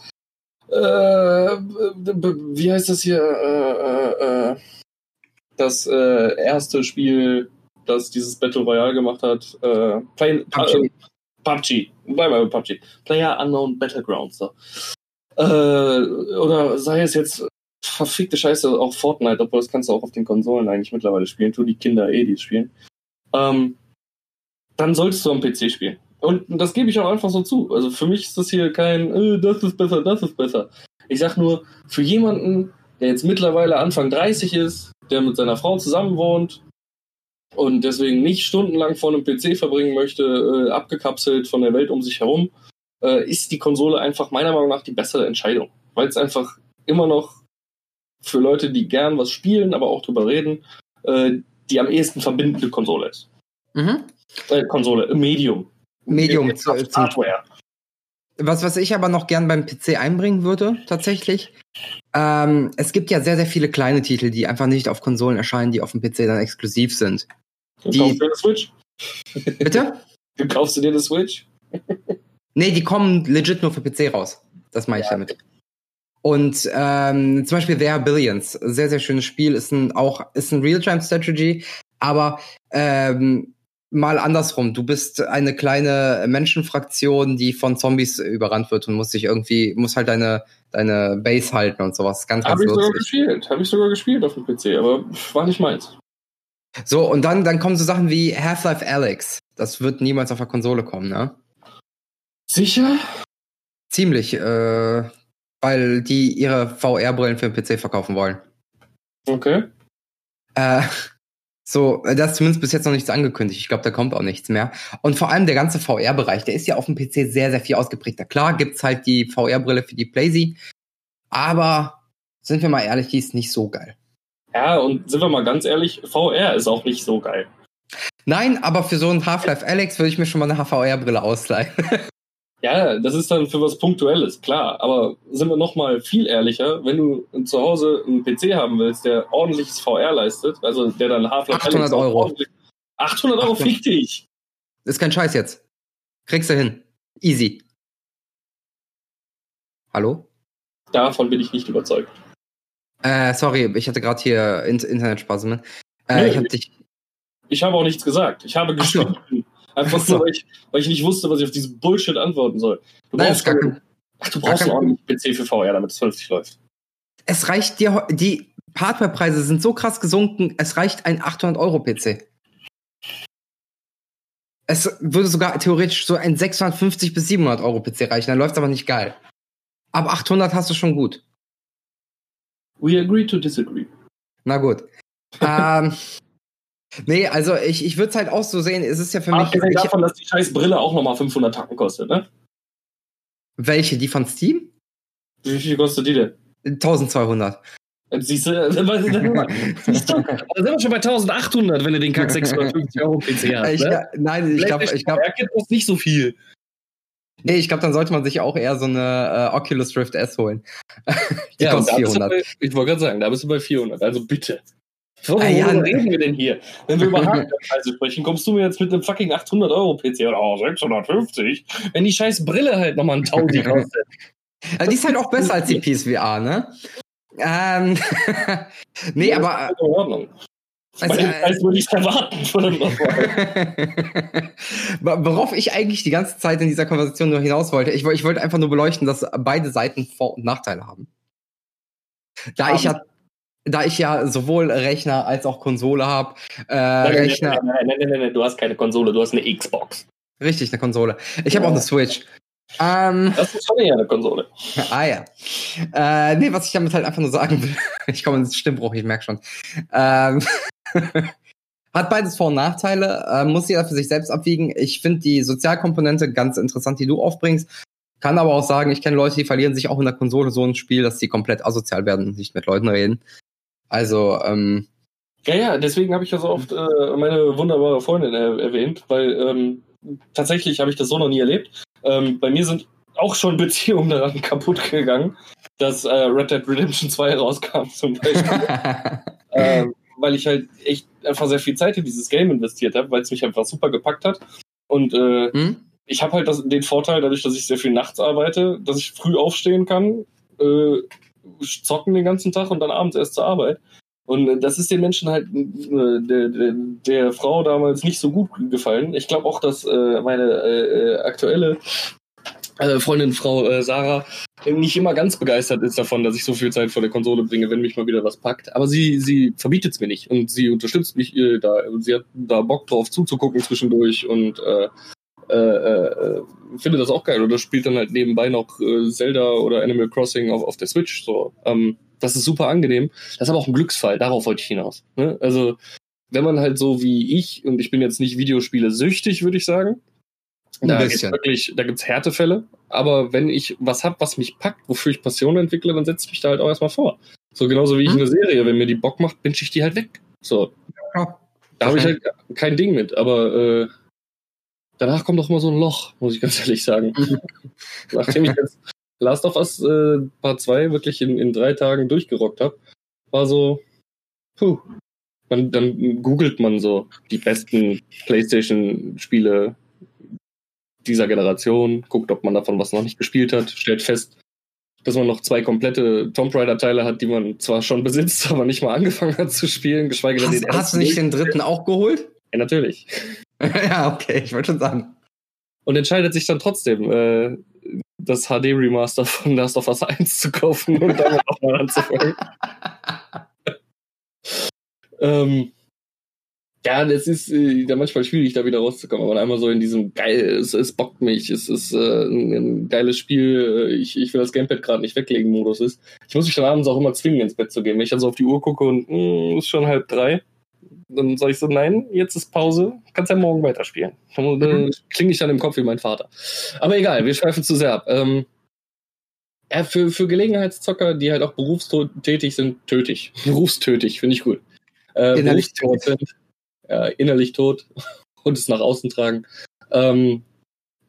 äh, wie heißt das hier? Äh, äh, äh, das äh, erste Spiel, das dieses Battle Royale gemacht hat. Äh, Play, PUBG. PUBG. Bleib mal bei PUBG. Player Unknown Battlegrounds. So. oder sei es jetzt verfickte Scheiße, auch Fortnite, obwohl das kannst du auch auf den Konsolen eigentlich mittlerweile spielen, tun die Kinder eh, die spielen. Ähm, dann solltest du am PC spielen. Und das gebe ich auch einfach so zu. Also für mich ist das hier kein, äh, das ist besser, das ist besser. Ich sag nur, für jemanden, der jetzt mittlerweile Anfang 30 ist, der mit seiner Frau zusammen wohnt und deswegen nicht stundenlang vor einem PC verbringen möchte, äh, abgekapselt von der Welt um sich herum, äh, ist die Konsole einfach meiner Meinung nach die bessere Entscheidung. Weil es einfach immer noch für Leute, die gern was spielen, aber auch drüber reden, äh, die am ehesten verbindende Konsole ist. Mhm. Äh, Konsole, Medium. Medium zu, Hardware. Was, was ich aber noch gern beim PC einbringen würde, tatsächlich. Ähm, es gibt ja sehr, sehr viele kleine Titel, die einfach nicht auf Konsolen erscheinen, die auf dem PC dann exklusiv sind. Die, kaufst du dir eine Switch? Bitte? Du kaufst du dir eine Switch? nee, die kommen legit nur für PC raus. Das meine ich ja. damit. Und ähm, zum Beispiel There Are Billions, sehr, sehr schönes Spiel, ist ein auch ist ein Real-Time-Strategy, aber ähm, mal andersrum. Du bist eine kleine Menschenfraktion, die von Zombies überrannt wird und muss sich irgendwie, muss halt deine, deine Base halten und sowas. Ganz, ganz Habe ich sogar gespielt. Habe ich sogar gespielt auf dem PC, aber war nicht meins. So, und dann, dann kommen so Sachen wie Half-Life Alex. Das wird niemals auf der Konsole kommen, ne? Sicher? Ziemlich, äh, weil die ihre VR-Brillen für den PC verkaufen wollen. Okay. Äh, so, das ist zumindest bis jetzt noch nichts angekündigt. Ich glaube, da kommt auch nichts mehr. Und vor allem der ganze VR-Bereich, der ist ja auf dem PC sehr, sehr viel ausgeprägter. Klar gibt's halt die VR-Brille für die Playsee, aber sind wir mal ehrlich, die ist nicht so geil. Ja, und sind wir mal ganz ehrlich, VR ist auch nicht so geil. Nein, aber für so ein Half-Life Alex würde ich mir schon mal eine VR-Brille ausleihen. Ja, das ist dann für was Punktuelles, klar. Aber sind wir noch mal viel ehrlicher, wenn du zu Hause einen PC haben willst, der ordentliches VR leistet, also der dann Half-Life 800 Euro. 800 Euro, 800. fick dich! Ist kein Scheiß jetzt. Kriegst du hin. Easy. Hallo? Davon bin ich nicht überzeugt. Äh, sorry, ich hatte gerade hier Internetspasmen. Äh, nee, ich, hab dich... ich habe auch nichts gesagt. Ich habe geschrieben. Einfach so. nur, weil ich, weil ich nicht wusste, was ich auf diesen Bullshit antworten soll. Du Nein, brauchst, gar kein, ach, du brauchst einen ordentlichen PC für VR, damit es vernünftig läuft. Es reicht dir, die Hardwarepreise sind so krass gesunken, es reicht ein 800-Euro-PC. Es würde sogar theoretisch so ein 650 bis 700 Euro PC reichen, dann läuft es aber nicht geil. Ab 800 hast du schon gut. We agree to disagree. Na gut. ähm, nee, also ich, ich würde es halt auch so sehen, es ist ja für mich. Abgesehen davon, dass die scheiß Brille auch nochmal 500 Tacken kostet, ne? Welche? Die von Steam? Wie viel kostet die denn? 1200. Siehst du, da sind wir schon bei 1800, wenn du den Kack 650 Euro PC hast. Ich, ne? Nein, ich glaube, ich glaube. kostet nicht so viel. Nee, ich glaube, dann sollte man sich auch eher so eine äh, Oculus Rift S holen. Die ja, kostet 400. Bei, ich wollte gerade sagen, da bist du bei 400. Also bitte. Worüber ah, ja, reden wir denn hier? Wenn wir über Hardware-Preise sprechen, kommst du mir jetzt mit einem fucking 800 Euro PC oder oh, 650? Wenn die scheiß Brille halt nochmal ein Tausend kostet. Also die ist halt auch besser als die PSVR, ne? Ähm, nee, ja, aber. In Ordnung. Also, Bei dem Preis würde ich es erwarten. Worauf ich eigentlich die ganze Zeit in dieser Konversation nur hinaus wollte, ich, ich wollte einfach nur beleuchten, dass beide Seiten Vor- und Nachteile haben. Da um, ich ja da ich ja sowohl Rechner als auch Konsole habe. Äh, nein, Rechner. Nein nein, nein, nein, nein, du hast keine Konsole, du hast eine Xbox. Richtig, eine Konsole. Ich habe auch eine Switch. Ähm, das ist schon eher eine Konsole. Ah ja. Äh, nee, was ich damit halt einfach nur sagen will, ich komme ins Stimmbruch, ich merke schon. Ähm, hat beides Vor- und Nachteile, äh, muss jeder für sich selbst abwiegen. Ich finde die Sozialkomponente ganz interessant, die du aufbringst. Kann aber auch sagen, ich kenne Leute, die verlieren sich auch in der Konsole so ein Spiel, dass sie komplett asozial werden und nicht mit Leuten reden. Also, ähm. Ja, ja, deswegen habe ich ja so oft äh, meine wunderbare Freundin er erwähnt, weil ähm, tatsächlich habe ich das so noch nie erlebt. Ähm, bei mir sind auch schon Beziehungen daran kaputt gegangen, dass äh, Red Dead Redemption 2 rauskam zum Beispiel. ähm, weil ich halt echt einfach sehr viel Zeit in dieses Game investiert habe, weil es mich einfach super gepackt hat. Und äh, hm? ich habe halt das, den Vorteil, dadurch, dass ich sehr viel nachts arbeite, dass ich früh aufstehen kann, äh, zocken den ganzen Tag und dann abends erst zur Arbeit. Und das ist den Menschen halt äh, der, der, der Frau damals nicht so gut gefallen. Ich glaube auch, dass äh, meine äh, aktuelle äh, Freundin, Frau äh, Sarah, nicht immer ganz begeistert ist davon, dass ich so viel Zeit vor der Konsole bringe, wenn mich mal wieder was packt. Aber sie, sie verbietet es mir nicht und sie unterstützt mich äh, da. Sie hat da Bock drauf zuzugucken zwischendurch und äh, äh, finde das auch geil. Oder spielt dann halt nebenbei noch äh, Zelda oder Animal Crossing auf, auf der Switch. So, ähm, das ist super angenehm. Das ist aber auch ein Glücksfall. Darauf wollte ich hinaus. Ne? Also wenn man halt so wie ich und ich bin jetzt nicht Videospiele süchtig, würde ich sagen. Da gibt's wirklich, da gibt's Härtefälle. Aber wenn ich was hab, was mich packt, wofür ich Passion entwickle, dann setze ich mich da halt auch erstmal vor. So genauso wie ich hm? eine Serie, wenn mir die Bock macht, binge ich die halt weg. So. Ja, da habe ich halt kein Ding mit, aber äh, danach kommt doch immer so ein Loch, muss ich ganz ehrlich sagen. Nachdem ich jetzt Last of Us äh, Part 2 wirklich in, in drei Tagen durchgerockt habe, war so, puh. Man, dann googelt man so die besten PlayStation-Spiele dieser Generation, guckt, ob man davon was noch nicht gespielt hat, stellt fest, dass man noch zwei komplette Tomb Raider-Teile hat, die man zwar schon besitzt, aber nicht mal angefangen hat zu spielen, geschweige denn den ersten. Hast du nicht den dritten auch geholt? Ja, natürlich. ja, okay, ich wollte schon sagen. Und entscheidet sich dann trotzdem, äh, das HD-Remaster von Last of Us 1 zu kaufen und damit nochmal anzufangen. ähm, Ja, das ist äh, manchmal schwierig, da wieder rauszukommen, aber einmal so in diesem geil, es, es bockt mich, es ist äh, ein, ein geiles Spiel, ich, ich will das Gamepad gerade nicht weglegen, Modus ist. Ich muss mich dann abends auch immer zwingen, ins Bett zu gehen. Wenn ich dann so auf die Uhr gucke und mh, ist schon halb drei, dann sage ich so, nein, jetzt ist Pause, kannst ja morgen weiterspielen. Dann mhm. klinge ich dann im Kopf wie mein Vater. Aber egal, wir schweifen zu sehr ab. Ähm, ja, für, für Gelegenheitszocker, die halt auch berufstätig sind, tötig. Berufstötig, finde ich gut. Äh, innerlich tot. Sind, äh, innerlich tot und es nach außen tragen. Ähm,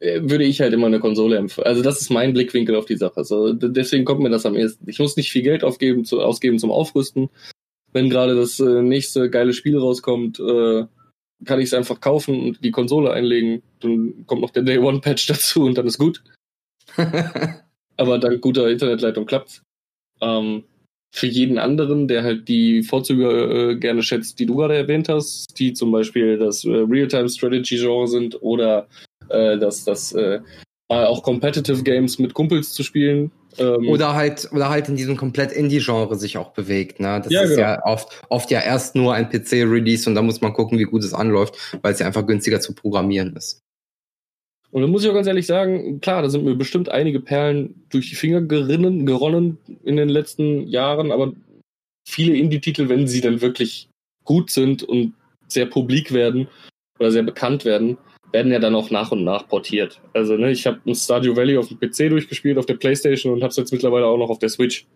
würde ich halt immer eine Konsole empfehlen. Also das ist mein Blickwinkel auf die Sache. Also deswegen kommt mir das am ehesten. Ich muss nicht viel Geld aufgeben, zu, ausgeben zum Aufrüsten wenn gerade das äh, nächste geile Spiel rauskommt, äh, kann ich es einfach kaufen und die Konsole einlegen. Dann kommt noch der Day One Patch dazu und dann ist gut. Aber dank guter Internetleitung klappt's. Ähm, für jeden anderen, der halt die Vorzüge äh, gerne schätzt, die du gerade erwähnt hast, die zum Beispiel das äh, Real-Time-Strategy-Genre sind oder äh, das, das äh, auch Competitive Games mit Kumpels zu spielen, ähm, oder halt, oder halt in diesem komplett Indie-Genre sich auch bewegt. Ne? Das ja, ist genau. ja oft, oft ja erst nur ein PC-Release und da muss man gucken, wie gut es anläuft, weil es ja einfach günstiger zu programmieren ist. Und da muss ich auch ganz ehrlich sagen, klar, da sind mir bestimmt einige Perlen durch die Finger gerinnen, geronnen in den letzten Jahren, aber viele Indie-Titel, wenn sie dann wirklich gut sind und sehr publik werden oder sehr bekannt werden, werden ja dann auch nach und nach portiert. Also ne, ich habe ein Stardew Valley auf dem PC durchgespielt, auf der Playstation und habe es jetzt mittlerweile auch noch auf der Switch.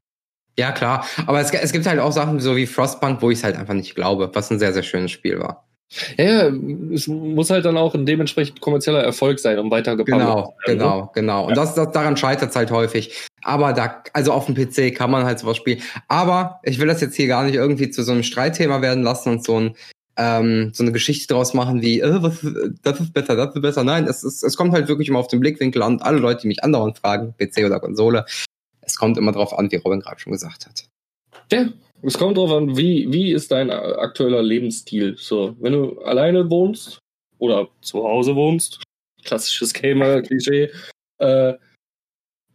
Ja, klar. Aber es, es gibt halt auch Sachen so wie Frostpunk, wo ich es halt einfach nicht glaube, was ein sehr, sehr schönes Spiel war. Ja, es muss halt dann auch ein dementsprechend kommerzieller Erfolg sein, um weiter Genau, werden, ne? genau, genau. Und ja. das, das, daran scheitert es halt häufig. Aber da, also auf dem PC kann man halt sowas spielen. Aber ich will das jetzt hier gar nicht irgendwie zu so einem Streitthema werden lassen und so ein ähm, so eine Geschichte draus machen wie, äh, was, das ist besser, das ist besser. Nein, es, ist, es kommt halt wirklich immer auf den Blickwinkel an. Alle Leute, die mich andauernd fragen, PC oder Konsole, es kommt immer drauf an, wie Robin gerade schon gesagt hat. Ja, es kommt drauf an, wie, wie ist dein aktueller Lebensstil. So, wenn du alleine wohnst oder zu Hause wohnst, klassisches Gamer-Klischee, äh,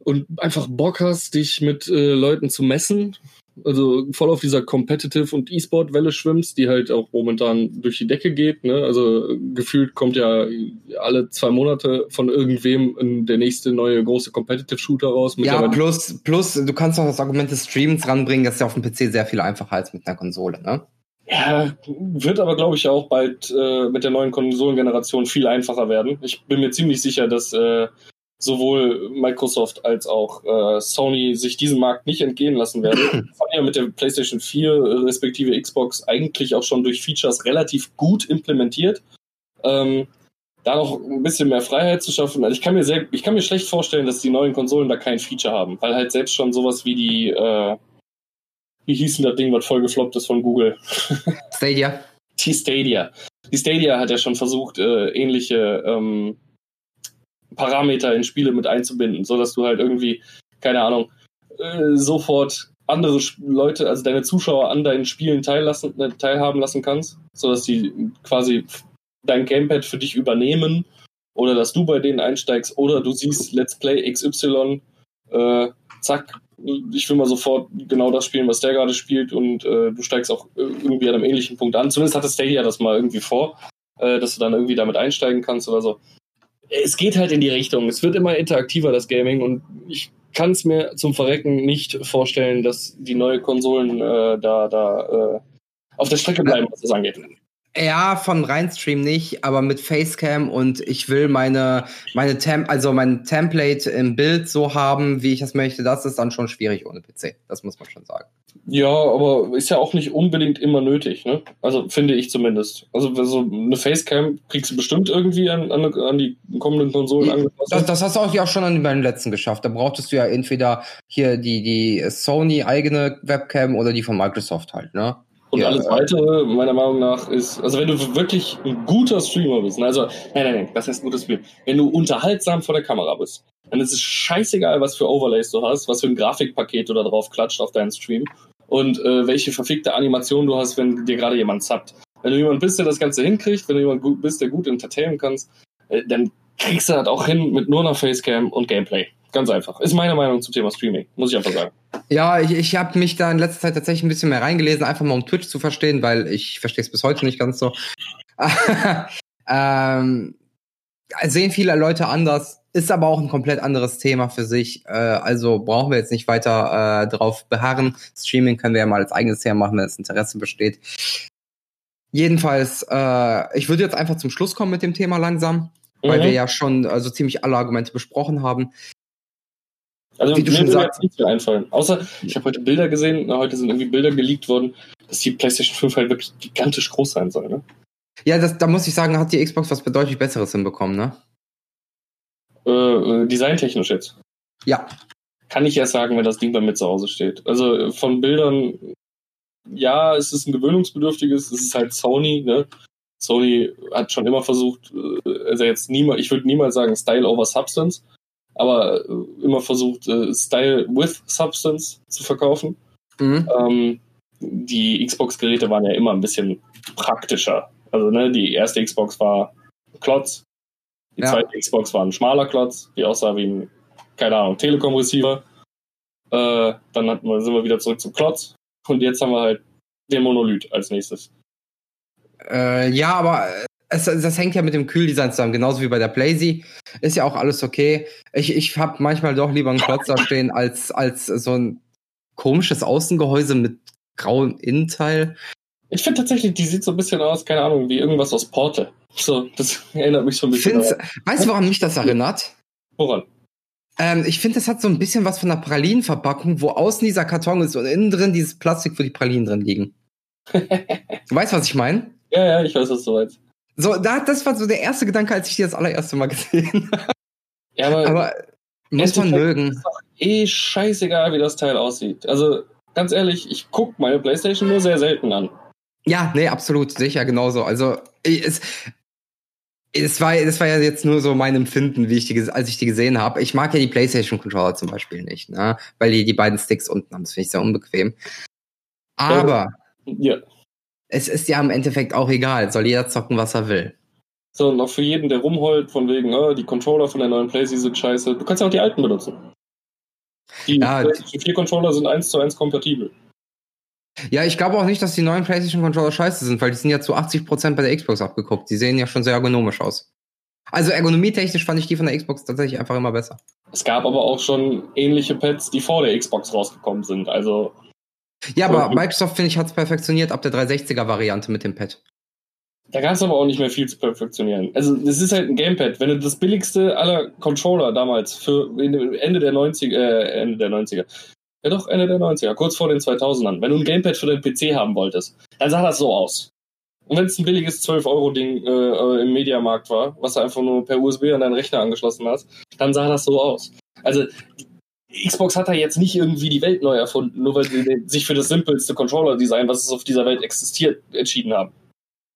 und einfach Bock hast, dich mit äh, Leuten zu messen, also voll auf dieser Competitive und E-Sport-Welle schwimmst, die halt auch momentan durch die Decke geht. Ne? Also gefühlt kommt ja alle zwei Monate von irgendwem der nächste neue große Competitive-Shooter raus. Ja, plus, plus du kannst auch das Argument des Streams ranbringen, das ist ja auf dem PC sehr viel einfacher als mit einer Konsole, ne? Ja, wird aber, glaube ich, auch bald äh, mit der neuen Konsolengeneration viel einfacher werden. Ich bin mir ziemlich sicher, dass äh, sowohl Microsoft als auch äh, Sony sich diesen Markt nicht entgehen lassen werden. Haben ja mit der PlayStation 4 äh, respektive Xbox eigentlich auch schon durch Features relativ gut implementiert. Ähm, da noch ein bisschen mehr Freiheit zu schaffen. Also ich kann mir sehr, ich kann mir schlecht vorstellen, dass die neuen Konsolen da kein Feature haben, weil halt selbst schon sowas wie die, äh, wie hieß denn das Ding, was voll gefloppt ist von Google? Stadia. Die Stadia. Die Stadia hat ja schon versucht, äh, ähnliche ähm, Parameter in Spiele mit einzubinden, so dass du halt irgendwie, keine Ahnung, äh, sofort andere Leute, also deine Zuschauer an deinen Spielen teillassen, äh, teilhaben lassen kannst, so dass die quasi dein Gamepad für dich übernehmen oder dass du bei denen einsteigst oder du siehst Let's Play XY, äh, zack, ich will mal sofort genau das spielen, was der gerade spielt und äh, du steigst auch irgendwie an einem ähnlichen Punkt an. Zumindest hatte Stadia das mal irgendwie vor, äh, dass du dann irgendwie damit einsteigen kannst oder so es geht halt in die Richtung. Es wird immer interaktiver, das Gaming, und ich kann es mir zum Verrecken nicht vorstellen, dass die neuen Konsolen äh, da, da äh, auf der Strecke bleiben, was das angeht. Ja, von Reinstream nicht, aber mit Facecam und ich will meine, meine Tem also mein Template im Bild so haben, wie ich es möchte, das ist dann schon schwierig ohne PC. Das muss man schon sagen. Ja, aber ist ja auch nicht unbedingt immer nötig, ne? Also finde ich zumindest. Also so eine Facecam kriegst du bestimmt irgendwie an, an, an die kommenden Konsolen angepasst. Das, das hast du auch ja auch schon an den letzten geschafft. Da brauchtest du ja entweder hier die, die Sony eigene Webcam oder die von Microsoft halt, ne? Und ja, alles weitere, meiner Meinung nach, ist, also wenn du wirklich ein guter Streamer bist, ne, also, nein, nein, nein, das heißt gutes Spiel. Wenn du unterhaltsam vor der Kamera bist, dann ist es scheißegal, was für Overlays du hast, was für ein Grafikpaket du da drauf klatscht auf deinen Stream und äh, welche verfickte Animation du hast, wenn dir gerade jemand zappt. Wenn du jemand bist, der das Ganze hinkriegt, wenn du jemand gut bist, der gut entertainen kannst, äh, dann kriegst du das auch hin mit nur einer Facecam und Gameplay. Ganz einfach. Ist meine Meinung zum Thema Streaming, muss ich einfach sagen. Ja, ich, ich habe mich da in letzter Zeit tatsächlich ein bisschen mehr reingelesen, einfach mal um Twitch zu verstehen, weil ich verstehe es bis heute nicht ganz so. ähm, sehen viele Leute anders, ist aber auch ein komplett anderes Thema für sich. Äh, also brauchen wir jetzt nicht weiter äh, drauf beharren. Streaming können wir ja mal als eigenes Thema machen, wenn das Interesse besteht. Jedenfalls, äh, ich würde jetzt einfach zum Schluss kommen mit dem Thema langsam, mhm. weil wir ja schon also ziemlich alle Argumente besprochen haben. Also wie du schon sagst, nichts mehr einfallen. Außer ich habe heute Bilder gesehen, heute sind irgendwie Bilder geleakt worden, dass die PlayStation 5 halt wirklich gigantisch groß sein soll, ne? Ja, das, da muss ich sagen, hat die Xbox was bedeutlich Besseres hinbekommen, ne? Äh, äh, designtechnisch jetzt. Ja. Kann ich erst sagen, wenn das Ding bei mir zu Hause steht. Also von Bildern, ja, es ist ein gewöhnungsbedürftiges, es ist halt Sony, ne? Sony hat schon immer versucht, äh, also jetzt niemals, ich würde niemals sagen Style over Substance, aber äh, immer versucht, Style with Substance zu verkaufen. Mhm. Ähm, die Xbox-Geräte waren ja immer ein bisschen praktischer. Also, ne, die erste Xbox war Klotz, die ja. zweite Xbox war ein schmaler Klotz, die aussah wie ein, keine Ahnung, Telekom-Receiver. Äh, dann hatten wir, sind wir wieder zurück zum Klotz und jetzt haben wir halt den Monolith als nächstes. Äh, ja, aber es, das hängt ja mit dem Kühldesign zusammen, genauso wie bei der Blazy. Ist ja auch alles okay. Ich, ich habe manchmal doch lieber einen Klotz da stehen als, als so ein komisches Außengehäuse mit grauem Innenteil. Ich finde tatsächlich, die sieht so ein bisschen aus, keine Ahnung, wie irgendwas aus Porte. So, das erinnert mich so ein bisschen. Weißt du, woran mich das erinnert? Woran? Ähm, ich finde, das hat so ein bisschen was von einer Pralinenverpackung, wo außen dieser Karton ist und innen drin dieses Plastik, wo die Pralinen drin liegen. du weißt, was ich meine? Ja, ja, ich weiß, was du meinst. So, da, das war so der erste Gedanke, als ich die das allererste Mal gesehen habe. Ja, aber, aber muss man mögen. Ist doch eh scheißegal, wie das Teil aussieht. Also, ganz ehrlich, ich gucke meine Playstation nur sehr selten an. Ja, nee, absolut, sicher genauso. Also es, es war, das war ja jetzt nur so mein Empfinden, wie ich die, als ich die gesehen habe. Ich mag ja die PlayStation Controller zum Beispiel nicht, ne? weil die die beiden Sticks unten haben. Das finde ich sehr unbequem. Aber ja. Es ist ja im Endeffekt auch egal. Soll jeder zocken, was er will. So, noch für jeden, der rumheult, von wegen, oh, die Controller von der neuen PlayStation sind scheiße. Du kannst ja auch die alten benutzen. Die ja, PlayStation 4 Controller sind eins zu eins kompatibel. Ja, ich glaube auch nicht, dass die neuen PlayStation Controller scheiße sind, weil die sind ja zu 80% bei der Xbox abgeguckt. Die sehen ja schon sehr ergonomisch aus. Also ergonomietechnisch fand ich die von der Xbox tatsächlich einfach immer besser. Es gab aber auch schon ähnliche Pads, die vor der Xbox rausgekommen sind. Also ja, aber Microsoft finde ich hat es perfektioniert ab der 360er Variante mit dem Pad. Da gab es aber auch nicht mehr viel zu perfektionieren. Also das ist halt ein Gamepad. Wenn du das billigste aller Controller damals für Ende der 90er, äh, Ende der 90er, ja doch, Ende der 90er, kurz vor den 2000ern. Wenn du ein Gamepad für deinen PC haben wolltest, dann sah das so aus. Und wenn es ein billiges 12-Euro-Ding äh, äh, im Mediamarkt war, was du einfach nur per USB an deinen Rechner angeschlossen hast, dann sah das so aus. Also Xbox hat da jetzt nicht irgendwie die Welt neu erfunden, nur weil sie sich für das simpelste Controller-Design, was es auf dieser Welt existiert, entschieden haben.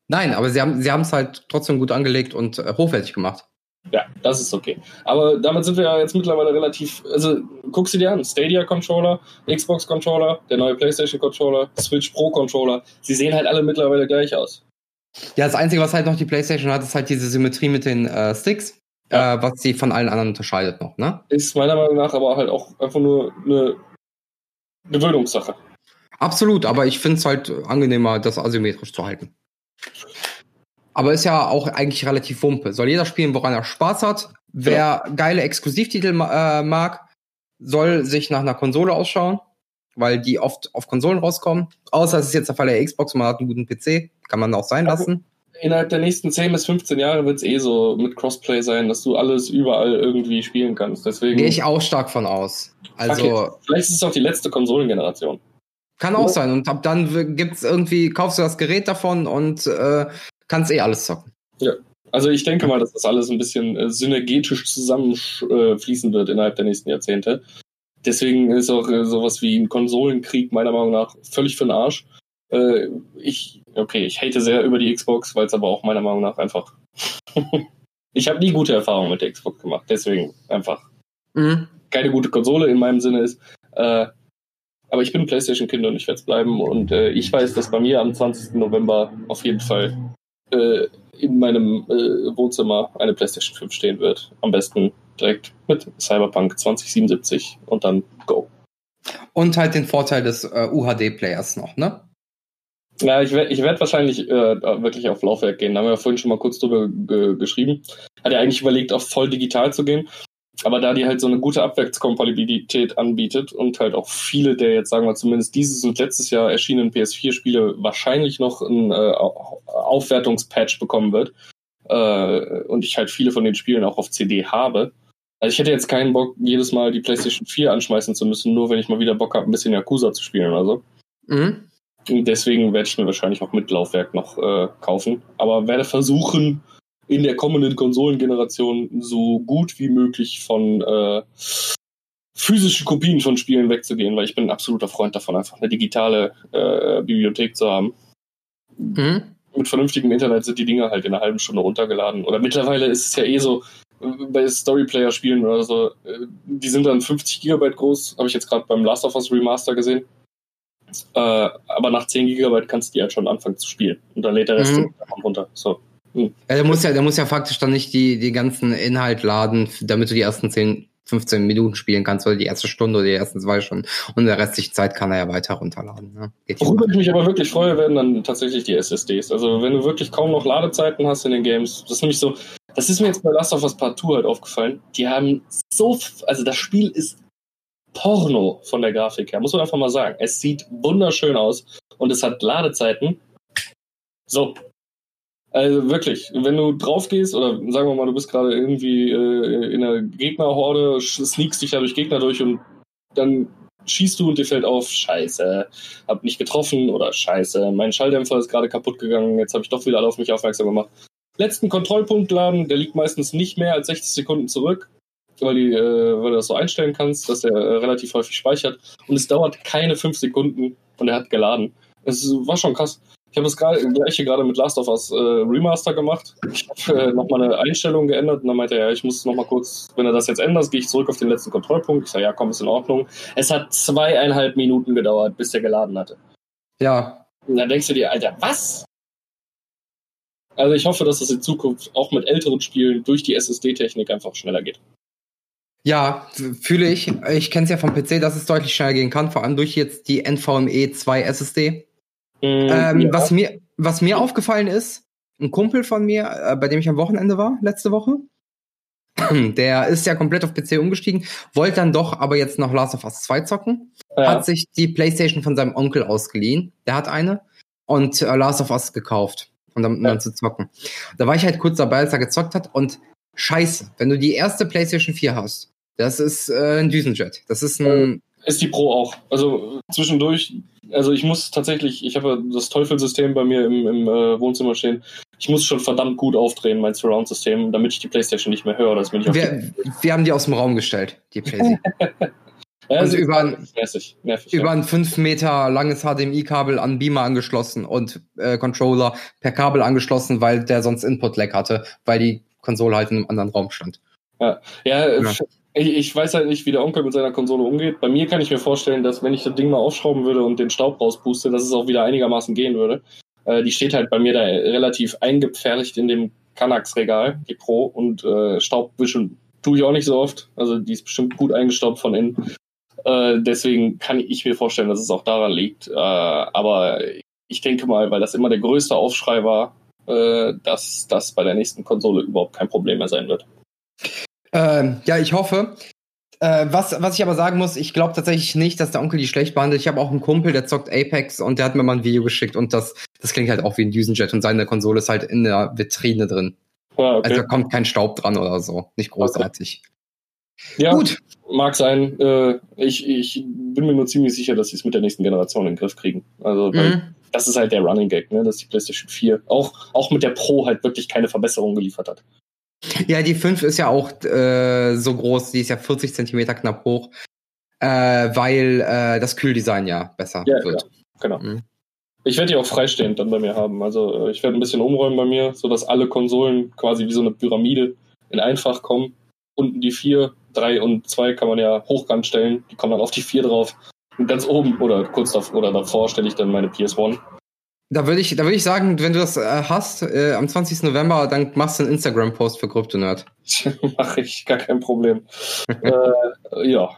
Nein, aber sie haben sie es halt trotzdem gut angelegt und äh, hochwertig gemacht. Ja, das ist okay. Aber damit sind wir ja jetzt mittlerweile relativ. Also, guck sie dir an: Stadia Controller, Xbox Controller, der neue PlayStation Controller, Switch Pro Controller. Sie sehen halt alle mittlerweile gleich aus. Ja, das Einzige, was halt noch die PlayStation hat, ist halt diese Symmetrie mit den äh, Sticks, ja. äh, was sie von allen anderen unterscheidet noch, ne? Ist meiner Meinung nach aber halt auch einfach nur eine Gewöhnungssache. Absolut, aber ich finde es halt angenehmer, das asymmetrisch zu halten. Aber ist ja auch eigentlich relativ wumpe. Soll jeder spielen, woran er Spaß hat. Wer ja. geile Exklusivtitel äh, mag, soll sich nach einer Konsole ausschauen, weil die oft auf Konsolen rauskommen. Außer es ist jetzt der Fall der Xbox, man hat einen guten PC, kann man auch sein lassen. Innerhalb der nächsten 10 bis 15 Jahre wird es eh so mit Crossplay sein, dass du alles überall irgendwie spielen kannst. Deswegen gehe ich auch stark von aus. Also okay. vielleicht ist es auch die letzte Konsolengeneration. Kann auch sein. Und ab dann gibt's irgendwie, kaufst du das Gerät davon und äh, kannst eh alles zocken. Ja. Also ich denke mal, dass das alles ein bisschen äh, synergetisch zusammenfließen äh, wird innerhalb der nächsten Jahrzehnte. Deswegen ist auch äh, sowas wie ein Konsolenkrieg meiner Meinung nach völlig für den Arsch. Äh, ich, okay, ich hate sehr über die Xbox, weil es aber auch meiner Meinung nach einfach. ich habe nie gute Erfahrungen mit der Xbox gemacht, deswegen einfach mhm. keine gute Konsole in meinem Sinne ist. Äh, aber ich bin PlayStation-Kind und ich werde es bleiben. Und äh, ich weiß, dass bei mir am 20. November auf jeden Fall äh, in meinem äh, Wohnzimmer eine PlayStation 5 stehen wird. Am besten direkt mit Cyberpunk 2077 und dann go. Und halt den Vorteil des äh, UHD-Players noch, ne? Ja, ich werde ich werd wahrscheinlich äh, wirklich auf Laufwerk gehen. Da haben wir ja vorhin schon mal kurz drüber geschrieben. Hat ja eigentlich überlegt, auf voll digital zu gehen. Aber da die halt so eine gute Abwärtskompatibilität anbietet und halt auch viele der jetzt, sagen wir zumindest dieses und letztes Jahr erschienenen PS4-Spiele wahrscheinlich noch ein äh, Aufwertungspatch bekommen wird äh, und ich halt viele von den Spielen auch auf CD habe. Also ich hätte jetzt keinen Bock, jedes Mal die PlayStation 4 anschmeißen zu müssen, nur wenn ich mal wieder Bock habe, ein bisschen Yakuza zu spielen oder so. Mhm. Deswegen werde ich mir wahrscheinlich auch mit Laufwerk noch äh, kaufen. Aber werde versuchen, in der kommenden Konsolengeneration so gut wie möglich von äh, physischen Kopien von Spielen wegzugehen, weil ich bin ein absoluter Freund davon, einfach eine digitale äh, Bibliothek zu haben. Mhm. Mit vernünftigem Internet sind die Dinge halt in einer halben Stunde runtergeladen. Oder mittlerweile ist es ja eh so, bei Storyplayer-Spielen oder so, äh, die sind dann 50 Gigabyte groß, habe ich jetzt gerade beim Last of Us Remaster gesehen. Äh, aber nach 10 Gigabyte kannst du die halt schon anfangen zu spielen. Und dann lädt der Rest mhm. runter. So. Hm. Ja, der muss ja, der muss ja faktisch dann nicht die, die ganzen Inhalt laden, damit du die ersten 10, 15 Minuten spielen kannst oder die erste Stunde oder die ersten zwei Stunden. Und der restliche Zeit kann er ja weiter runterladen. Ne? Worüber ich mich aber wirklich freue, werden dann tatsächlich die SSDs. Also wenn du wirklich kaum noch Ladezeiten hast in den Games, das ist nämlich so, das ist mir jetzt bei Last of Us Part 2 halt aufgefallen. Die haben so, also das Spiel ist Porno von der Grafik her, muss man einfach mal sagen. Es sieht wunderschön aus und es hat Ladezeiten. So. Also wirklich, wenn du drauf gehst oder sagen wir mal, du bist gerade irgendwie äh, in einer Gegnerhorde, sneakst dich da durch Gegner durch und dann schießt du und dir fällt auf, scheiße, hab nicht getroffen oder scheiße, mein Schalldämpfer ist gerade kaputt gegangen, jetzt habe ich doch wieder alle auf mich aufmerksam gemacht. Letzten Kontrollpunkt laden, der liegt meistens nicht mehr als 60 Sekunden zurück weil, die, äh, weil du das so einstellen kannst, dass er äh, relativ häufig speichert. Und es dauert keine fünf Sekunden und er hat geladen. Es war schon krass. Ich habe das gleiche gerade mit Last of Us äh, Remaster gemacht. Ich habe äh, nochmal eine Einstellung geändert und dann meinte er, ja, ich muss nochmal kurz, wenn er das jetzt ändert, gehe ich zurück auf den letzten Kontrollpunkt. Ich sage, ja, komm, ist in Ordnung. Es hat zweieinhalb Minuten gedauert, bis er geladen hatte. Ja. Und dann denkst du dir, Alter, was? Also ich hoffe, dass das in Zukunft auch mit älteren Spielen durch die SSD-Technik einfach schneller geht. Ja, fühle ich. Ich kenne es ja vom PC, dass es deutlich schneller gehen kann, vor allem durch jetzt die NVMe 2 SSD. Mm, ähm, ja. was, mir, was mir aufgefallen ist, ein Kumpel von mir, äh, bei dem ich am Wochenende war, letzte Woche, der ist ja komplett auf PC umgestiegen, wollte dann doch aber jetzt noch Last of Us 2 zocken, ja. hat sich die Playstation von seinem Onkel ausgeliehen, der hat eine, und äh, Last of Us gekauft, um dann, ja. dann zu zocken. Da war ich halt kurz dabei, als er gezockt hat und scheiße, wenn du die erste Playstation 4 hast das ist äh, ein Düsenjet. Das ist ein. Äh, ist die Pro auch. Also zwischendurch, also ich muss tatsächlich, ich habe das Teufelsystem bei mir im, im äh, Wohnzimmer stehen. Ich muss schon verdammt gut aufdrehen, mein Surround-System, damit ich die Playstation nicht mehr höre. Das bin ich wir, wir haben die aus dem Raum gestellt, die Playstation. ja, also über ein, nervig, nervig, über ein 5 Meter langes HDMI-Kabel an Beamer angeschlossen und äh, Controller per Kabel angeschlossen, weil der sonst Input-Lag hatte, weil die Konsole halt in einem anderen Raum stand. Ja, ja, ja. Ich, ich, weiß halt nicht, wie der Onkel mit seiner Konsole umgeht. Bei mir kann ich mir vorstellen, dass wenn ich das Ding mal aufschrauben würde und den Staub rauspuste, dass es auch wieder einigermaßen gehen würde. Äh, die steht halt bei mir da relativ eingepfercht in dem Kanax-Regal, die Pro, und äh, Staubwischen tue ich auch nicht so oft. Also die ist bestimmt gut eingestaubt von innen. Äh, deswegen kann ich mir vorstellen, dass es auch daran liegt. Äh, aber ich denke mal, weil das immer der größte Aufschrei war, äh, dass das bei der nächsten Konsole überhaupt kein Problem mehr sein wird. Ähm, ja, ich hoffe. Äh, was, was ich aber sagen muss, ich glaube tatsächlich nicht, dass der Onkel die schlecht behandelt. Ich habe auch einen Kumpel, der zockt Apex und der hat mir mal ein Video geschickt und das, das klingt halt auch wie ein Düsenjet und seine Konsole ist halt in der Vitrine drin. Ah, okay. Also da kommt kein Staub dran oder so. Nicht großartig. Okay. Ja, gut. Mag sein. Äh, ich, ich bin mir nur ziemlich sicher, dass sie es mit der nächsten Generation in den Griff kriegen. Also, mhm. das ist halt der Running Gag, ne? dass die PlayStation 4 auch, auch mit der Pro halt wirklich keine Verbesserung geliefert hat. Ja, die 5 ist ja auch äh, so groß, die ist ja 40 Zentimeter knapp hoch, äh, weil äh, das Kühldesign ja besser ja, wird. Ja, genau. Mhm. Ich werde die auch freistehend dann bei mir haben. Also äh, ich werde ein bisschen umräumen bei mir, sodass alle Konsolen quasi wie so eine Pyramide in einfach kommen. Unten die 4, 3 und 2 kann man ja hochkant stellen. Die kommen dann auf die 4 drauf. Und ganz oben oder kurz davor, oder davor stelle ich dann meine PS1. Da würde ich, da würde ich sagen, wenn du das äh, hast, äh, am 20. November, dann machst du einen Instagram-Post für CryptoNerd. Mache ich, gar kein Problem. äh, ja.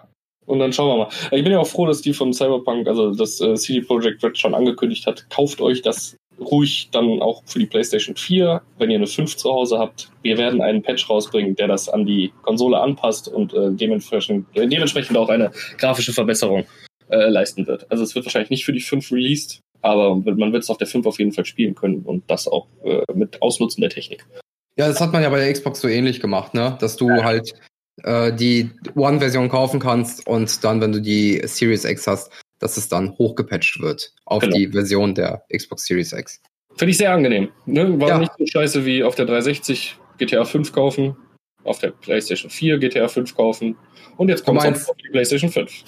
Und dann schauen wir mal. Ich bin ja auch froh, dass die von Cyberpunk, also das äh, CD Projekt Red schon angekündigt hat, kauft euch das ruhig dann auch für die PlayStation 4, wenn ihr eine 5 zu Hause habt. Wir werden einen Patch rausbringen, der das an die Konsole anpasst und äh, dementsprechend, äh, dementsprechend auch eine grafische Verbesserung äh, leisten wird. Also es wird wahrscheinlich nicht für die 5 released, aber man wird es auf der 5 auf jeden Fall spielen können und das auch äh, mit Ausnutzen der Technik. Ja, das hat man ja bei der Xbox so ähnlich gemacht, ne? Dass du ja. halt äh, die One-Version kaufen kannst und dann, wenn du die Series X hast, dass es dann hochgepatcht wird auf genau. die Version der Xbox Series X. Finde ich sehr angenehm. Ne? War ja. nicht so scheiße wie auf der 360 GTA 5 kaufen, auf der PlayStation 4 GTA 5 kaufen und jetzt kommt es auf die PlayStation 5.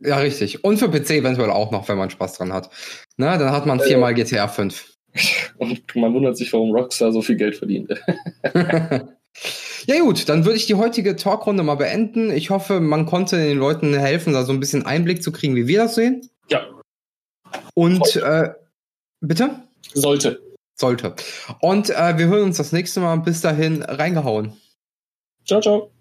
Ja, richtig. Und für PC eventuell auch noch, wenn man Spaß dran hat. Na, dann hat man viermal GTA 5. Und man wundert sich, warum Rockstar so viel Geld verdient. Ja gut, dann würde ich die heutige Talkrunde mal beenden. Ich hoffe, man konnte den Leuten helfen, da so ein bisschen Einblick zu kriegen, wie wir das sehen. Ja. Und äh, bitte? Sollte. Sollte. Und äh, wir hören uns das nächste Mal. Bis dahin reingehauen. Ciao, ciao.